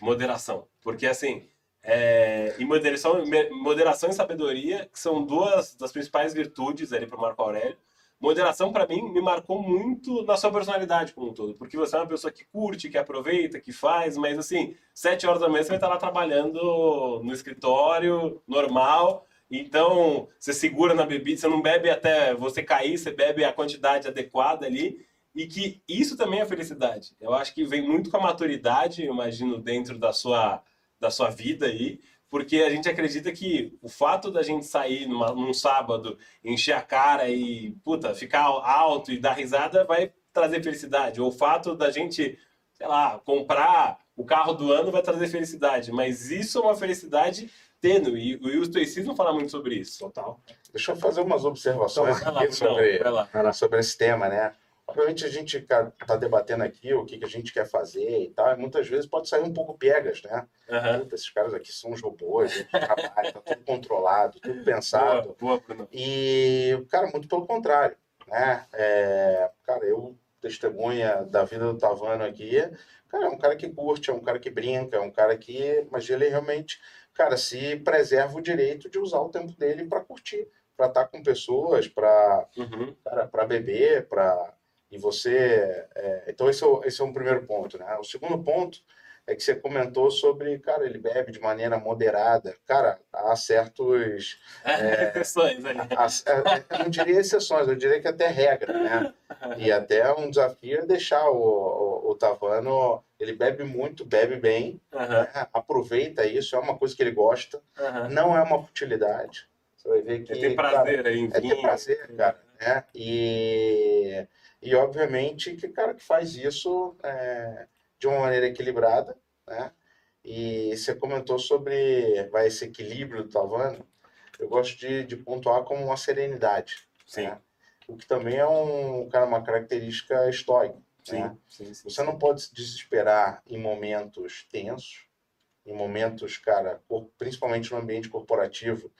Moderação. Porque assim, é, e moderação, moderação e sabedoria, que são duas das principais virtudes ali para Marco Aurélio. Moderação, para mim, me marcou muito na sua personalidade como um todo, porque você é uma pessoa que curte, que aproveita, que faz, mas assim, sete horas da manhã você vai estar lá trabalhando no escritório, normal, então você segura na bebida, você não bebe até você cair, você bebe a quantidade adequada ali, e que isso também é felicidade. Eu acho que vem muito com a maturidade, imagino, dentro da sua, da sua vida aí, porque a gente acredita que o fato da gente sair numa, num sábado, encher a cara e, puta, ficar alto e dar risada vai trazer felicidade. Ou o fato da gente, sei lá, comprar o carro do ano vai trazer felicidade. Mas isso é uma felicidade tênue. E o estoicismo fala muito sobre isso. Total. Deixa eu fazer umas observações então, lá, sobre, não, sobre esse tema, né? Obviamente a gente está debatendo aqui o que, que a gente quer fazer e tal, e muitas vezes pode sair um pouco piegas, né? Uhum. Puta, esses caras aqui são os robôs, tá tudo controlado, tudo pensado. Boa, boa, e, cara, muito pelo contrário, né? É, cara, eu testemunha da vida do Tavano aqui, cara, é um cara que curte, é um cara que brinca, é um cara que, mas ele realmente, cara, se preserva o direito de usar o tempo dele para curtir, para estar tá com pessoas, para uhum. para beber, para e você. É, então, esse é, o, esse é um primeiro ponto. Né? O segundo ponto é que você comentou sobre, cara, ele bebe de maneira moderada. Cara, há certos. É, exceções ali. Há, há, é, não diria exceções, eu diria que até regra, né? E até um desafio é deixar o, o, o Tavano. Ele bebe muito, bebe bem, uhum. né? aproveita isso, é uma coisa que ele gosta, uhum. não é uma futilidade. Você vai ver que. É ter prazer cara, aí É ter prazer, cara. Né? E e, obviamente, que cara que faz isso é, de uma maneira equilibrada, né? E você comentou sobre vai, esse equilíbrio do Tavano. Eu gosto de, de pontuar como uma serenidade. Sim. Né? O que também é um, cara, uma característica estoica. Sim, né? sim, sim, Você não pode se desesperar em momentos tensos, em momentos, cara, principalmente no ambiente corporativo,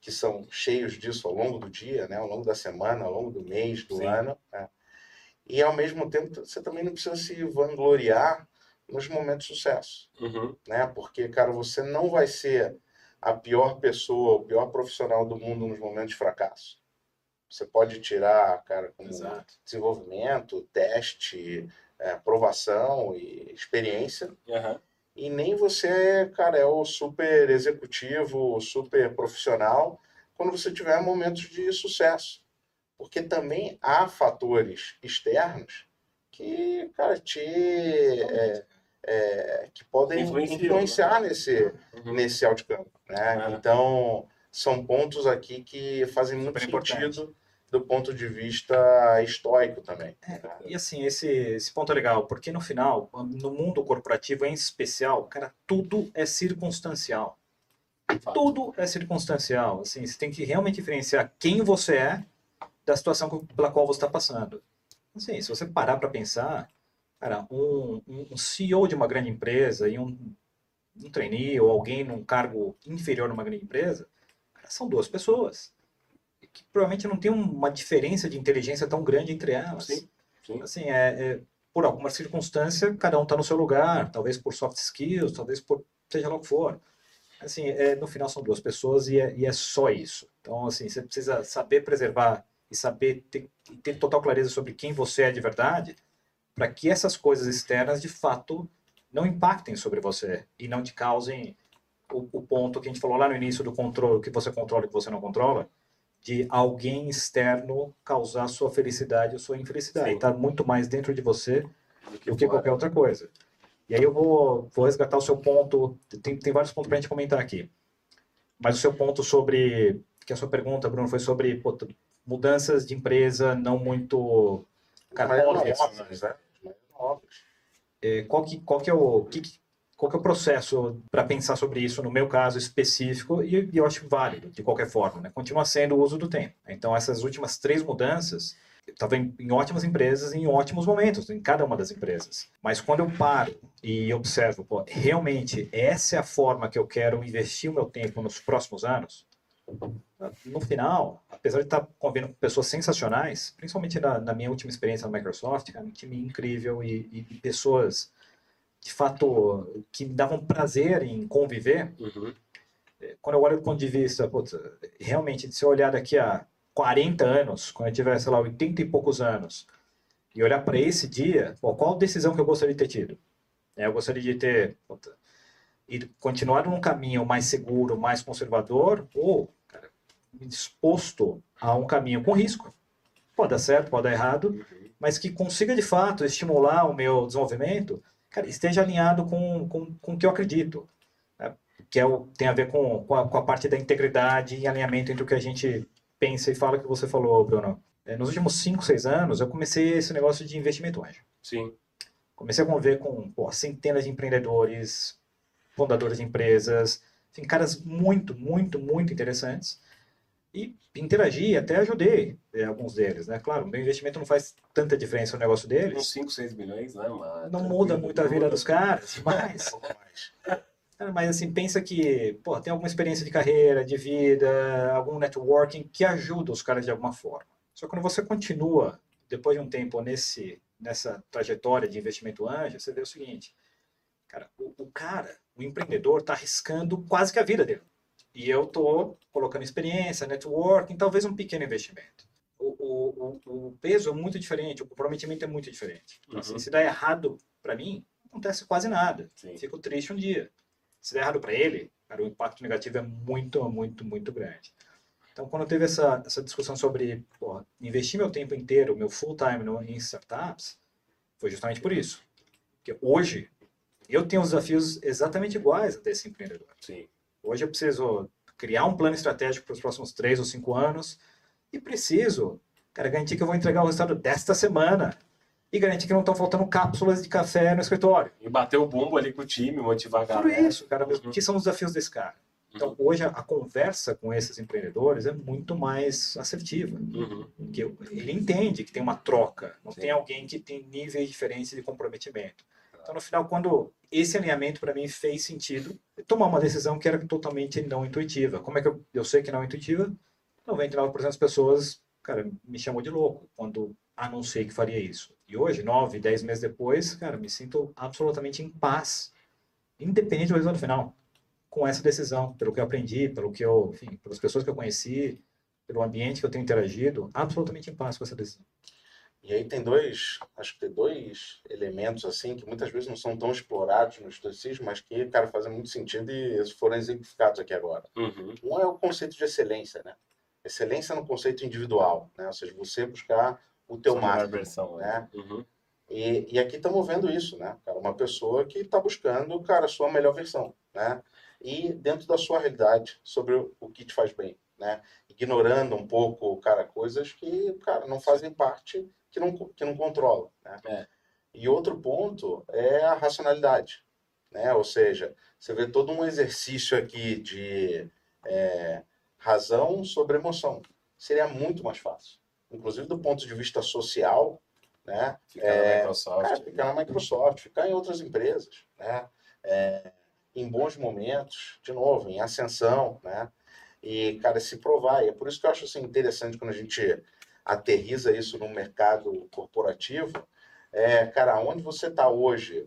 que são cheios disso ao longo do dia, né? ao longo da semana, ao longo do mês, do ano. Né? E, ao mesmo tempo, você também não precisa se vangloriar nos momentos de sucesso. Uhum. Né? Porque, cara, você não vai ser a pior pessoa, o pior profissional do mundo nos momentos de fracasso. Você pode tirar, cara, como Exato. desenvolvimento, teste, é, aprovação e experiência. Uhum. E nem você, cara, é o super executivo, super profissional quando você tiver momentos de sucesso. Porque também há fatores externos que, cara, te. É, é, que podem influenciar né? nesse, uhum. nesse outcome. Né? Então, são pontos aqui que fazem muito sentido do ponto de vista estoico também. É, e assim, esse, esse ponto é legal, porque no final, no mundo corporativo em especial, cara, tudo é circunstancial. Tudo é circunstancial. Assim, você tem que realmente diferenciar quem você é da situação pela qual você está passando. Assim, se você parar para pensar, cara, um, um, CEO de uma grande empresa e um, um trainee ou alguém num cargo inferior numa grande empresa, cara, são duas pessoas que provavelmente não tem uma diferença de inteligência tão grande entre elas. Sim, sim. Assim, é, é, por alguma circunstância, cada um está no seu lugar, talvez por soft skills, talvez por seja lá o que for. Assim, é, no final são duas pessoas e é, e é só isso. Então, assim, você precisa saber preservar e saber ter, ter total clareza sobre quem você é de verdade, para que essas coisas externas de fato não impactem sobre você e não te causem o, o, ponto que a gente falou lá no início do controle, que você controla e que você não controla, de alguém externo causar sua felicidade ou sua infelicidade. Está muito mais dentro de você do que, do que qualquer outra coisa. E aí eu vou, vou resgatar o seu ponto, tem, tem vários pontos para a gente comentar aqui. Mas o seu ponto sobre, que a sua pergunta, Bruno, foi sobre pô, mudanças de empresa não muito óbvias. Né? É, qual, que, qual, que é o, que, qual que é o processo para pensar sobre isso no meu caso específico e, e eu acho válido de qualquer forma, né? continua sendo o uso do tempo. Então essas últimas três mudanças estava em, em, ótimas empresas, em ótimos momentos, em cada uma das empresas. Mas quando eu paro e observo, pô, realmente essa é a forma que eu quero investir o meu tempo nos próximos anos, no final, apesar de estar convivendo com pessoas sensacionais, principalmente na, na minha última experiência na Microsoft, cara, um time incrível e, e, e, pessoas, de fato, que me davam prazer em conviver. Uhum. É, quando eu olho do ponto de vista, putz, realmente, se eu olhar daqui a 40 anos, quando eu tiver, sei lá, 80 e poucos anos, e olhar para esse dia, pô, qual decisão que eu gostaria de ter tido? É, eu gostaria de ter puta, ir, continuar num caminho mais seguro, mais conservador, ou cara, disposto a um caminho com risco. Pode dar certo, pode dar errado, mas que consiga de fato estimular o meu desenvolvimento, cara, esteja alinhado com, com, com o que eu acredito. Né? Que é o, tem a ver com, com a, com a parte da integridade e alinhamento entre o que a gente pensa e fala que você falou, Bruno. É, nos últimos 5, 6 anos, eu comecei esse negócio de investimento anjo. Sim. Comecei a conviver com pô, centenas de empreendedores, fundadores de empresas, enfim, caras muito, muito, muito interessantes. E interagi, até ajudei é, alguns deles, né? Claro, meu investimento não faz tanta diferença no negócio deles. Uns 5, 6 milhões, né? Uma... Não muda muito a vida dos caras, mas... Mas assim, pensa que pô, tem alguma experiência de carreira, de vida, algum networking que ajuda os caras de alguma forma. Só que quando você continua, depois de um tempo, nesse, nessa trajetória de investimento anjo, você vê o seguinte, cara, o, o cara, o empreendedor está arriscando quase que a vida dele. E eu estou colocando experiência, networking, talvez um pequeno investimento. O, o, o, peso é muito diferente, o comprometimento é muito diferente. Então, assim, uhum. assim, se dá errado para mim, não acontece quase nada. Sim. Fico triste um dia se der errado para ele, cara, o impacto negativo é muito, muito, muito grande. Então, quando teve essa, essa discussão sobre porra, investir meu tempo inteiro, meu full time no, em startups, foi justamente por isso. Porque hoje, eu tenho os desafios exatamente iguais a desse empreendedor. Sim. Hoje eu preciso criar um plano estratégico para os próximos três ou cinco anos e preciso, cara, garantir que eu vou entregar o resultado desta semana e garantir que não estão faltando cápsulas de café no escritório. E bater o bumbo ali com o time, motivar a galera. Tudo isso, cara. Uhum. Que são os desafios desse cara. Então, uhum. hoje, a, a, conversa com esses empreendedores é muito mais assertiva. Uhum. Porque ele entende que tem uma troca, não Sim. tem alguém que tem níveis diferentes de comprometimento. Então, no final, quando esse alinhamento para mim fez sentido, tomar uma decisão que era totalmente não intuitiva. Como é que eu, eu sei que não é intuitiva? 99% das pessoas, cara, me chamou de louco quando anunciei que faria isso. E hoje, nove, dez meses depois, cara, me sinto absolutamente em paz, independente do resultado final, com essa decisão, pelo que eu aprendi, pelo que eu, enfim, pelas pessoas que eu conheci, pelo ambiente que eu tenho interagido, absolutamente em paz com essa decisão. E aí tem dois, acho que tem dois elementos assim que muitas vezes não são tão explorados no estoicismo, mas que, cara, fazem muito sentido e foram exemplificados aqui agora. Uhum. Um é o conceito de excelência, né? Excelência no conceito individual, né? Ou seja, você buscar o teu máximo. Versão, né? né? Uhum. E, e aqui estamos vendo isso, né? Cara, uma pessoa que está buscando, cara, a sua melhor versão, né? E dentro da sua realidade, sobre o que te faz bem, né? Ignorando um pouco, cara, coisas que, cara, não fazem parte, que não, que não controla, né? É. E outro ponto é a racionalidade, né? Ou seja, você vê todo um exercício aqui de é, razão sobre emoção. Seria muito mais fácil inclusive do ponto de vista social, né? Ficar é, na Microsoft. Cara, ficar na Microsoft, ficar em outras empresas, né? É, em bons momentos, de novo, em ascensão, né? E, cara, se provar. E é por isso que eu acho assim, interessante quando a gente aterriza isso no mercado corporativo. É, cara, onde você está hoje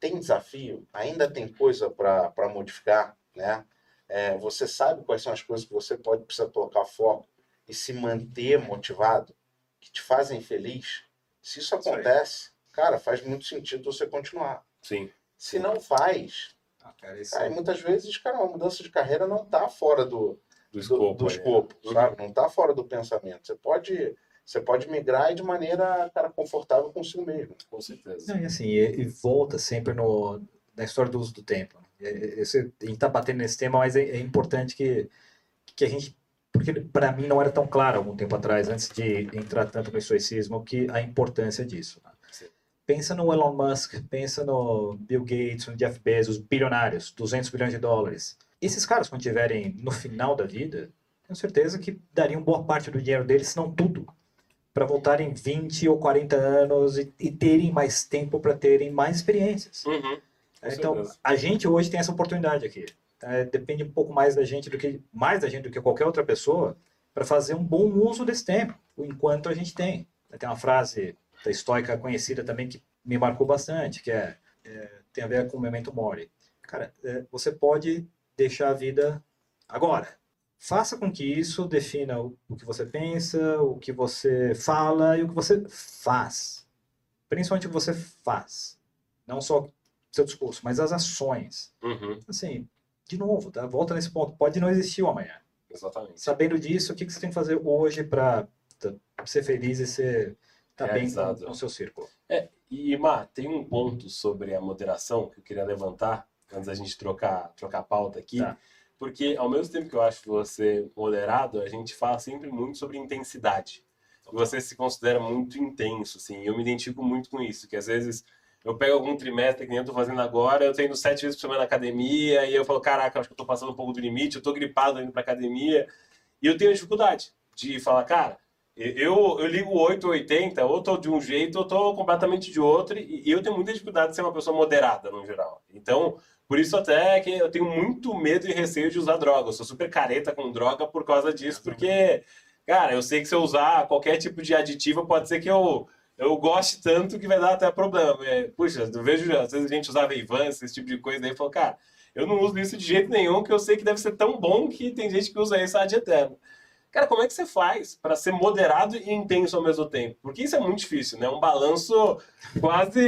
tem desafio, ainda tem coisa para modificar, né? É, você sabe quais são as coisas que você pode precisar colocar foco e se manter motivado, que te fazem feliz, se isso acontece, cara, faz muito sentido você continuar. Sim. Se não faz, ah, cara, cara, é... muitas vezes, cara, uma mudança de carreira não está fora do, do escopo, do, do escopo é. sabe? Não está fora do pensamento. Você pode você pode migrar de maneira cara, confortável consigo mesmo. Com certeza. Não, e assim, e, e, volta sempre no, na história do uso do tempo. Esse, a gente está batendo nesse tema, mas é, é, importante que, que a gente porque para mim não era tão claro algum tempo atrás, antes de entrar tanto no estoicismo, que a importância disso. Né? Pensa no Elon Musk, pensa no Bill Gates, no Jeff Bezos, bilionários, 200 bilhões de dólares. Esses caras, quando estiverem no final da vida, tenho certeza que dariam boa parte do dinheiro deles, se não tudo, para voltarem 20 ou 40 anos e, e terem mais tempo para terem mais experiências. Uhum, então, certeza. a gente hoje tem essa oportunidade aqui. É, depende um pouco mais da gente do que mais da gente do que qualquer outra pessoa para fazer um bom uso desse tempo, enquanto a gente tem. Tem uma frase da estoica conhecida também que me marcou bastante, que é, é tem a ver com o memento mori. Cara, é, você pode deixar a vida agora. Faça com que isso defina o, que você pensa, o que você fala e o que você faz. Principalmente o que você faz. Não só seu discurso, mas as ações. Uhum, Assim, de novo, tá? volta nesse ponto. Pode não existir o amanhã. exatamente. Sabendo disso, o que você tem que fazer hoje para ser feliz e ser tá bem com, Realizado. com o seu círculo? E, Mar, tem um ponto sobre a moderação que eu queria levantar antes da gente trocar, trocar a pauta aqui. Tá. Porque, ao mesmo tempo que eu acho você moderado, a gente fala sempre muito sobre intensidade. Você se considera muito intenso, assim. Eu me identifico muito com isso, que às vezes eu pego algum trimestre que nem eu tô fazendo agora, eu tô indo sete vezes por semana na academia, e eu falo, caraca, acho que eu tô passando um pouco do limite, eu tô gripado indo pra academia. E eu tenho dificuldade de falar, cara, eu, eu ligo 8 ou 80, ou tô de um jeito, ou tô completamente de outro, e, eu tenho muita dificuldade de ser uma pessoa moderada, no geral. Então, por isso até que eu tenho muito medo e receio de usar droga. Eu sou super careta com droga por causa disso, porque, cara, eu sei que se eu usar qualquer tipo de aditivo, pode ser que eu, eu goste tanto que vai dar até problema. É, puxa, eu vejo às vezes a gente usar Veivança, esse tipo de coisa, daí eu falo, cara, eu não uso isso de jeito nenhum, que eu sei que deve ser tão bom que tem gente que usa isso ad eterno. Cara, como é que você faz para ser moderado e intenso ao mesmo tempo? Porque isso é muito difícil, né? É um balanço quase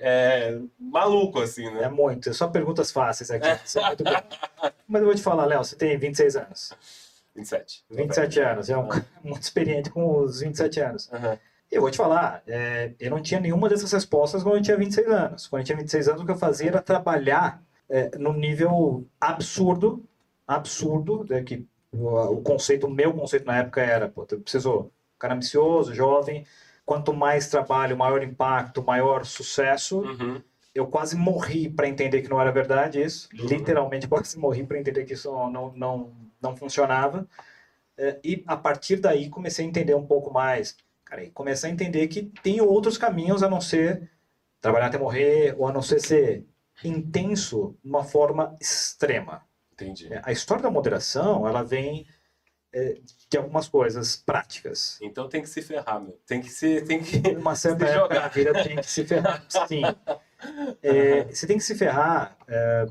é, maluco, assim, É né? muito, é só perguntas fáceis aqui. É muito bom. Mas eu vou te falar, Léo, você tem 26 anos. 27. 27 anos, é um cara muito experiente com os 27 anos. Aham. Eu vou te falar, é, eu não tinha nenhuma dessas respostas quando eu tinha 26 anos. Quando eu tinha 26 anos, o que eu fazia era trabalhar é, num nível absurdo, absurdo, né, que o, conceito, o meu conceito na época era, pô, eu preciso, cara ambicioso, jovem, quanto mais trabalho, maior impacto, maior sucesso. Uhum. Eu quase morri para entender que não era verdade isso, Uhum. literalmente quase morri para entender que isso não, não, não funcionava. É, E a partir daí comecei a entender um pouco mais. Cara, e comecei a entender que tem outros caminhos a não ser trabalhar até morrer, ou a não ser ser intenso de uma forma extrema. Entendi. É, A história da moderação, ela vem é, de algumas coisas práticas. Então tem que se ferrar, meu. Tem que se. Tem que. Uma certa Se jogar. da vida tem que se ferrar, sim. É, você tem que se ferrar é,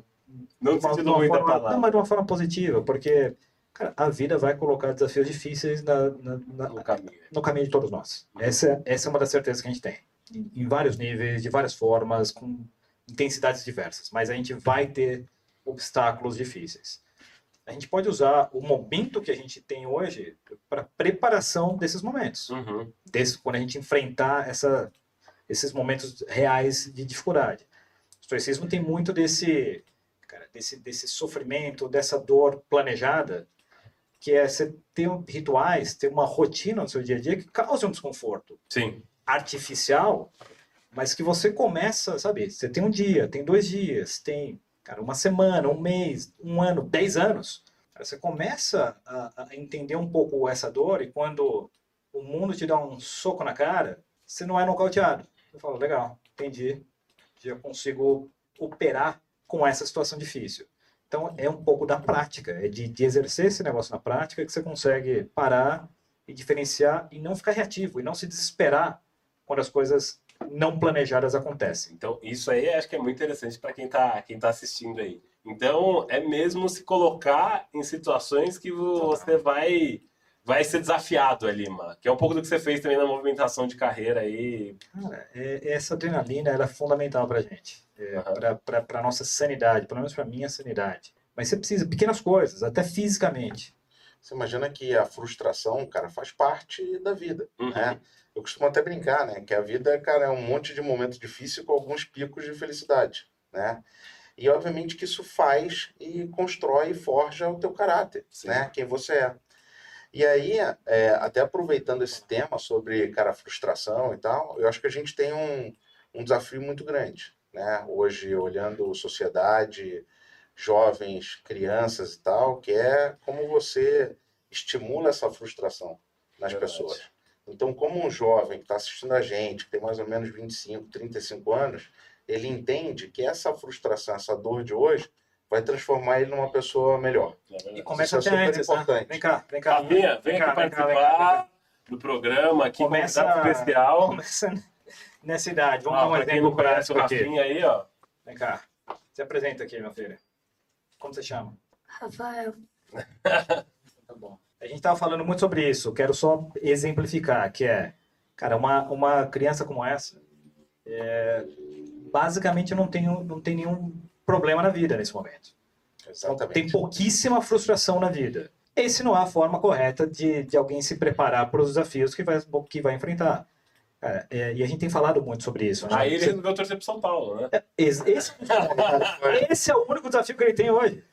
Não de uma- de uma da forma- palavra. Não, mas de uma forma positiva, porque cara, a vida vai colocar desafios difíceis na- na- na- No caminho. no caminho de todos nós. Essa, essa é uma das certezas que a gente tem. Em, em vários níveis, de várias formas, com intensidades diversas. Mas a gente vai ter obstáculos difíceis. A gente pode usar o momento que a gente tem hoje para preparação desses momentos Uhum. desse, quando a gente enfrentar essa, esses momentos reais de dificuldade. O estoicismo tem muito desse, cara, desse, desse sofrimento, dessa dor planejada, que é você ter rituais, ter uma rotina no seu dia a dia que causa um desconforto Sim. artificial, mas que você começa, sabe? Você tem um dia, tem dois dias, tem cara, uma semana, um mês, um ano, dez anos. Você começa a, a entender um pouco essa dor e quando o mundo te dá um soco na cara, você não é nocauteado. Você fala, legal, entendi, já consigo operar com essa situação difícil. Então é um pouco da prática, é de, de exercer esse negócio na prática que você consegue parar e diferenciar e não ficar reativo e não se desesperar quando as coisas não planejadas acontecem. Então, isso aí acho que é muito interessante para quem tá, quem tá assistindo aí. Então, é mesmo se colocar em situações que você vai vai ser desafiado ali, mano. Que é um pouco do que você fez também na movimentação de carreira aí. Cara, é- essa adrenalina ela é fundamental pra gente, é, pra para para nossa sanidade, pelo menos pra minha sanidade. Mas você precisa de pequenas coisas, até fisicamente. Você imagina que a frustração, cara, faz parte da vida, Uhum. né? Eu costumo até brincar, né? Que a vida, cara, é um monte de momento difícil com alguns picos de felicidade, né? E obviamente que isso faz e constrói e forja o teu caráter, Sim. né? Quem você é. E aí, é, até aproveitando esse tema sobre, cara, frustração e tal, eu acho que a gente tem um, um desafio muito grande, né? Hoje, olhando sociedade, jovens, crianças e tal, que é como você estimula essa frustração nas Verdade. pessoas. Então, como um jovem que está assistindo a gente, que tem mais ou menos 25, 35 anos, ele entende que essa frustração, essa dor de hoje, vai transformar ele numa pessoa melhor. É e começa Isso é até antes, né? importante. Né? Vem cá, vem cá. Rafinha, vem, vem aqui participar vem cá, do programa, aqui começa, especial. Começa nessa idade. Vamos ah, dar um exemplo prático o Rafinha aí, ó. Vem cá. Se apresenta aqui, meu filho. Como você chama? Rafael. tá bom. A gente estava falando muito sobre isso. Quero só exemplificar, que é, cara, uma, uma criança como essa, é, basicamente não tem, não tem nenhum problema na vida nesse momento. Exatamente. Tem pouquíssima frustração na vida. Esse não é a forma correta de, de alguém se preparar para os desafios que vai, que vai enfrentar. Cara, é, e a gente tem falado muito sobre isso. Né? Aí ele resolveu torcer para São Paulo, né? É, esse, esse, esse, é o único desafio que ele tem hoje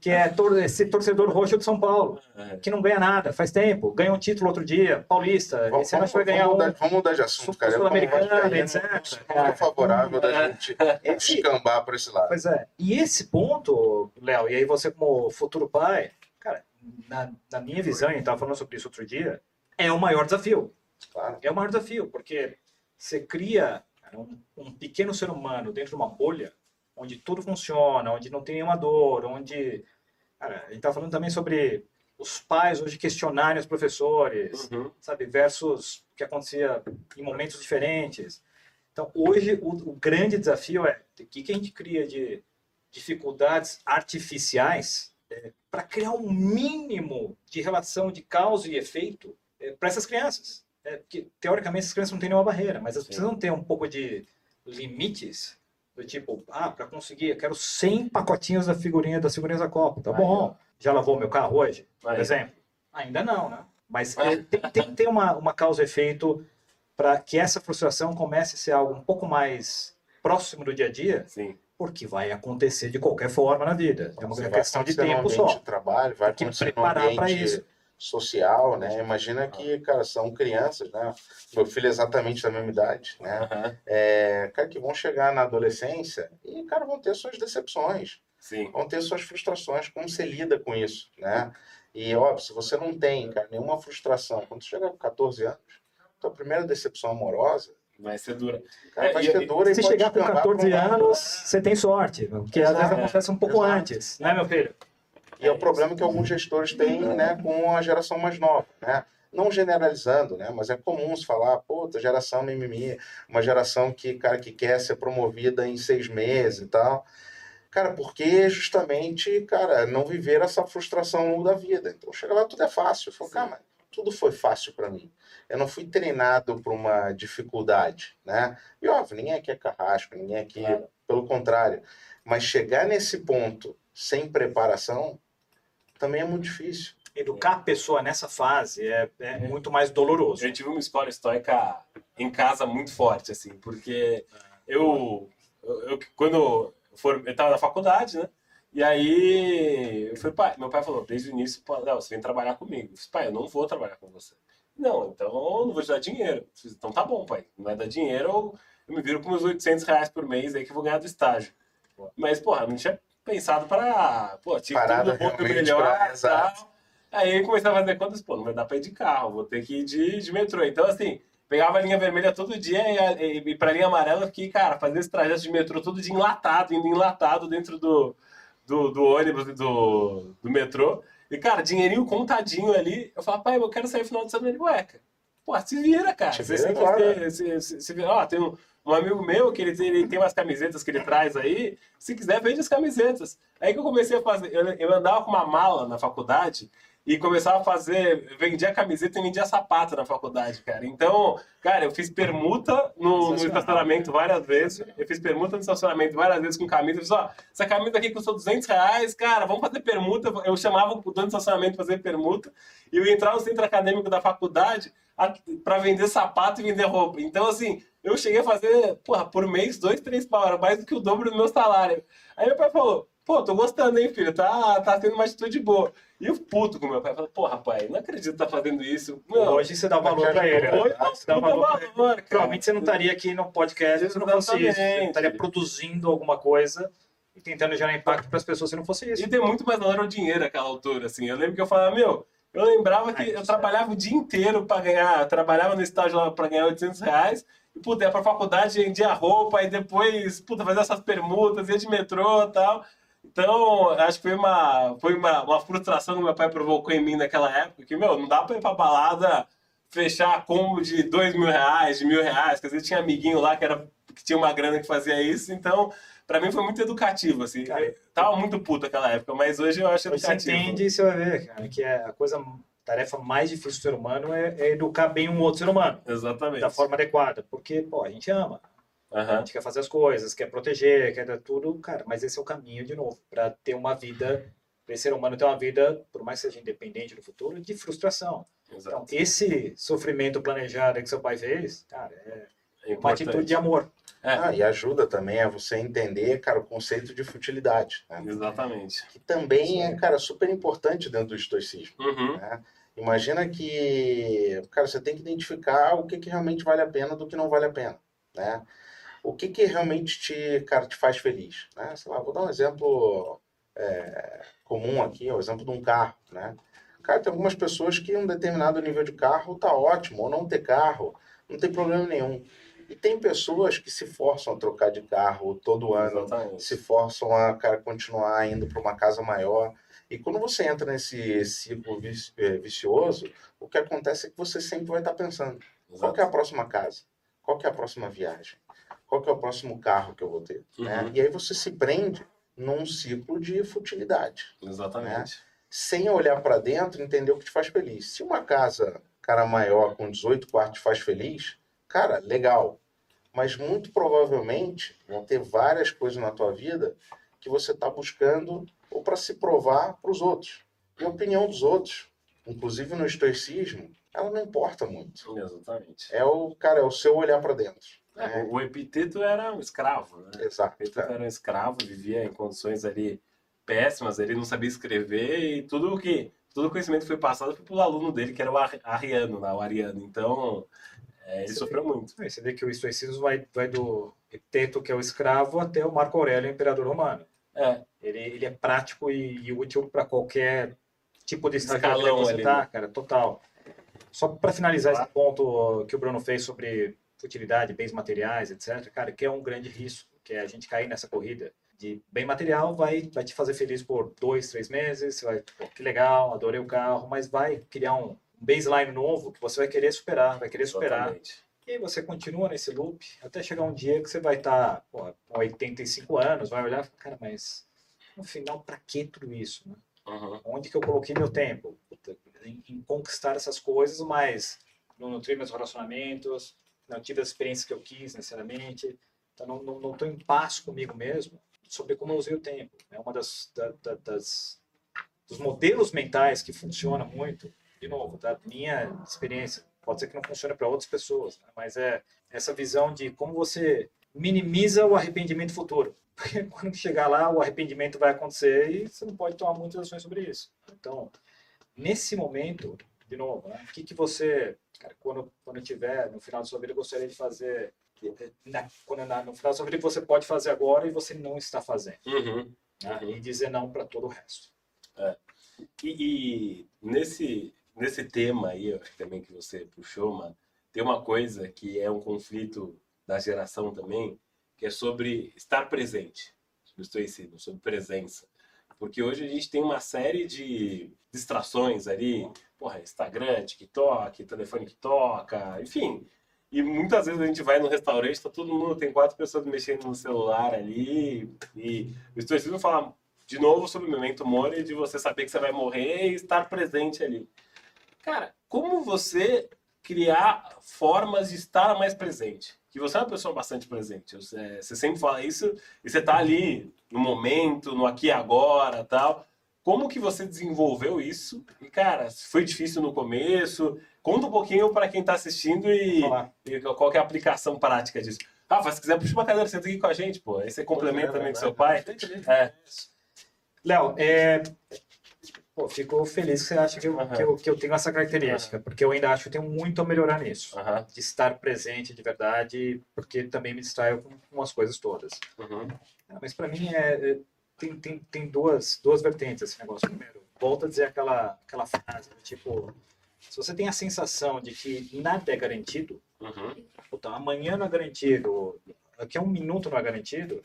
que é tor esse torcedor roxo de São Paulo, é. que não ganha nada, faz tempo, ganhou um título outro dia, paulista, vamos, esse ano vai ganhar vamos um... Mudar, vamos mudar de assunto, cara. Sul-Americana, etc. É favorável da gente esse, escambar por esse lado. Pois é, e esse ponto, Léo, e aí você como futuro pai, cara, na, na minha visão, a gente estava falando sobre isso outro dia, é o maior desafio. Claro. É o maior desafio, porque você cria um, um pequeno ser humano dentro de uma bolha onde tudo funciona, onde não tem nenhuma dor, onde. Cara, a gente está falando também sobre os pais hoje questionarem os professores, uhum. sabe, versus o que acontecia em momentos diferentes. Então, hoje, o, o grande desafio é o que, que a gente cria de dificuldades artificiais é, para criar um mínimo de relação de causa e efeito é, para essas crianças. É, porque, teoricamente, essas crianças não têm nenhuma barreira, mas elas Sim. precisam ter um pouco de limites do tipo, ah, para conseguir, eu quero 100 pacotinhos da figurinha das figurinhas da Copa. Tá bom. Já lavou meu carro hoje, por exemplo? Ainda não, né? Mas é, tem, tem que ter uma, uma causa efeito para que essa frustração comece a ser algo um pouco mais próximo do dia a dia. Sim. Porque vai acontecer de qualquer forma na vida. É uma questão de tempo só. Trabalho, vai tem que preparar para isso social, né? Imagina que, cara, são crianças, né? Meu filho é exatamente da mesma idade, né? Uhum. É, cara, que vão chegar na adolescência e, cara, vão ter suas decepções. Sim. Vão ter suas frustrações. Como você lida com isso, né? E, óbvio, se você não tem, cara, nenhuma frustração, quando você chega com 14 anos, tua primeira decepção amorosa, Vai ser dura. Cara, vai ser dura se chegar com 14 anos, você tem sorte, porque às vezes acontece um pouco Exato. antes, né, meu filho? E é o problema que alguns gestores têm né, com a geração mais nova. Né? Não generalizando, né? mas é comum se falar, puta, geração mimimi, uma geração que, cara, que quer ser promovida em seis meses e tal. Cara, porque justamente, cara, não viver essa frustração da vida. Então, chega lá, tudo é fácil. Eu falo, cara, tudo foi fácil para mim. Eu não fui treinado para uma dificuldade, né? E óbvio, ninguém aqui é carrasco, ninguém aqui, claro. pelo contrário. Mas chegar nesse ponto sem preparação, também é muito difícil. Educar a pessoa nessa fase é, é muito mais doloroso. Eu tive uma escola estoica em casa muito forte, assim, porque eu, eu, eu quando for, eu estava na faculdade, né? E aí, eu falei, pai, meu pai falou, desde o início, não, você vem trabalhar comigo. Eu falei, pai, eu não vou trabalhar com você. Não, então eu não vou te dar dinheiro. Falei, então tá bom, pai, não vai dar dinheiro, eu, eu me viro com meus 800 reais por mês aí que eu vou ganhar do estágio. Mas, porra, não tinha pensado para, pô, tinha tudo um pouco melhor tal. Aí comecei a fazer contas, pô, não vai dar para ir de carro, vou ter que ir de, de metrô. Então, assim, pegava a linha vermelha todo dia e, e, e pra linha amarela fiquei, cara, fazendo esse trajeto de metrô todo dia enlatado, indo enlatado dentro do, do, do ônibus do, do metrô. E, cara, dinheirinho contadinho ali. Eu falava, pai, eu quero sair no final de semana. Ele, ué, cara, pô, se vira, cara. Se vira, claro. se, se, se, vira. Ó, tem um, um amigo meu que ele tem, ele tem umas camisetas que ele traz aí. Se quiser, vende as camisetas. Aí que eu comecei a fazer. Eu, eu andava com uma mala na faculdade e começava a fazer, vendia camiseta e vendia sapato na faculdade, cara. Então, cara, eu fiz permuta no, no estacionamento várias vezes. Eu fiz permuta no estacionamento várias vezes com camisa. Eu fiz, ó, essa camisa aqui custou 200 reais, cara, vamos fazer permuta. Eu chamava o dono do estacionamento fazer permuta. E eu entrava no centro acadêmico da faculdade para vender sapato e vender roupa. Então, assim, eu cheguei a fazer, porra, por mês, dois, três pau, era mais do que o dobro do meu salário. Aí meu pai falou, pô, tô gostando, hein, filho, tá, tá tendo uma atitude boa. E eu puto com meu pai, falei, porra, pai, não acredito que tá fazendo isso. Não, hoje você dá valor pra ele. Hoje você dá valor, valor ele. Provavelmente você não estaria aqui no podcast se não fosse isso. Você estaria produzindo alguma coisa e tentando gerar impacto para as pessoas se não fosse isso. E tem muito mais valor ao dinheiro naquela altura, assim. Eu lembro que eu falava, meu, Eu lembrava que eu trabalhava o dia inteiro para ganhar, trabalhava no estágio lá para ganhar 800 reais, e puta, ia pra faculdade, vendia roupa, e depois, puta, fazia essas permutas, ia de metrô e tal. Então, acho que foi uma, foi uma, uma frustração que meu pai provocou em mim naquela época, que, meu, não dá pra ir pra balada fechar combo de dois mil reais, de mil reais, quer dizer, tinha amiguinho lá que, era, que tinha uma grana que fazia isso, então para mim foi muito educativo, assim. Cara, tava muito puto naquela época, mas hoje eu acho educativo. Você entende e você vai ver, cara, que é a coisa, a tarefa mais difícil do ser humano é, é, educar bem um outro ser humano. Exatamente. Da forma adequada, porque, pô, a gente ama. Uhum. A gente quer fazer as coisas, quer proteger, quer dar tudo, cara, mas esse é o caminho, de novo, para ter uma vida, para esse ser humano ter uma vida, por mais que seja independente no futuro, de frustração. Exato. Então, esse sofrimento planejado que seu pai fez, cara, é, é uma atitude de amor. É. Ah, e ajuda também a você entender, cara, o conceito de futilidade. Né? Exatamente. Que também é, cara, super importante dentro do estoicismo. Uhum. Né? Imagina que, cara, você tem que identificar o que, que realmente vale a pena do que não vale a pena, né? O que, que realmente te, cara, te faz feliz, né? Sei lá, vou dar um exemplo é, comum aqui, o exemplo de um carro, né? Cara, tem algumas pessoas que um determinado nível de carro tá ótimo, ou não ter carro, não tem problema nenhum. E tem pessoas que se forçam a trocar de carro todo ano, Exatamente. se forçam a cara, continuar indo para uma casa maior. E quando você entra nesse ciclo eh, vicioso, o que acontece é que você sempre vai estar pensando: Exato. qual é a próxima casa? Qual é a próxima viagem? Qual é o próximo carro que eu vou ter? Uhum. Né? E aí você se prende num ciclo de futilidade. Exatamente. Né? Sem olhar para dentro e entender o que te faz feliz. Se uma casa, cara maior, com 18 quartos, te faz feliz, cara, legal. Mas muito provavelmente vão ter várias coisas na tua vida que você está buscando ou para se provar para os outros. E a opinião dos outros, inclusive no estoicismo, ela não importa muito. Exatamente. É o cara, é o seu olhar para dentro. É, né? O Epiteto era um escravo, né? Exato. O Epiteto era um escravo, vivia em condições ali péssimas, ele não sabia escrever e tudo o que todo o conhecimento foi passado foi pelo aluno dele, que era o Ariano, né? o Ariano. Então, é, ele sofreu vê, muito. Você vê que o estoicismo vai, vai do Epiteto, que é o escravo, até o Marco Aurélio, o imperador romano. É. Ele, ele é prático e, e útil para qualquer tipo de escalão que você tá, cara, total. Só para finalizar esse ponto que o Bruno fez sobre futilidade, bens materiais, etc., cara, que é um grande risco, que é a gente cair nessa corrida de bem material, vai, vai te fazer feliz por dois, três meses, você vai, pô, que legal, adorei o carro, mas vai criar um baseline novo que você vai querer superar, vai querer superar. Exatamente. E você continua nesse loop até chegar um dia que você vai estar tá, com 85 anos, vai olhar cara, mas no final, para que tudo isso? Né? Uhum. Onde que eu coloquei meu tempo? Puta, em, em, conquistar essas coisas, mas não nutrir meus relacionamentos, não tive as experiências que eu quis necessariamente, então não estou não, não em paz comigo mesmo sobre como eu usei o tempo. É uma das, da, da, das dos modelos mentais que funciona muito, de novo, da minha experiência, pode ser que não funcione para outras pessoas, né? mas é essa visão de como você minimiza o arrependimento futuro. Porque quando chegar lá, o arrependimento vai acontecer e você não pode tomar muitas ações sobre isso. Então, nesse momento, de novo, né? o que, que você, cara, quando, quando tiver no final da sua vida, gostaria de fazer na, quando na, no final da sua vida você pode fazer agora e você não está fazendo. Uhum. Né? Uhum. E dizer não para todo o resto. É. E, e, nesse, nesse tema aí, acho que também que você puxou, mano, tem uma coisa que é um conflito da geração também, que é sobre estar presente, sobre estoicismo, sobre presença. Porque hoje a gente tem uma série de distrações ali, porra, Instagram, TikTok, telefone que toca, enfim, e muitas vezes a gente vai no restaurante, tá todo mundo, tem quatro pessoas mexendo no celular ali. E o estoicismo fala de novo sobre o momento mori, de você saber que você vai morrer e estar presente ali. Cara, como você criar formas de estar mais presente? Que você é uma pessoa bastante presente. Você, você sempre fala isso e você tá ali no momento, no aqui e agora tal. Como que você desenvolveu isso? E, cara, foi difícil no começo? Conta um pouquinho para quem está assistindo e, e, qual é a aplicação prática disso. Rafa, se quiser, puxa uma cadeira, senta aqui com a gente, pô. Aí você complementa também com seu pai. É. Léo, é... Pô, fico feliz que você acha que eu, que eu, que eu tenho essa característica, porque eu ainda acho que eu tenho muito a melhorar nisso. De estar presente de verdade, porque também me distraio com, com as coisas todas. Uhum. mas para mim é, é, tem, tem, tem duas, duas vertentes esse negócio. Primeiro, volto a dizer aquela, aquela frase, tipo, se você tem a sensação de que nada é garantido, uhum. puta, amanhã não é garantido, daqui a um minuto não é garantido,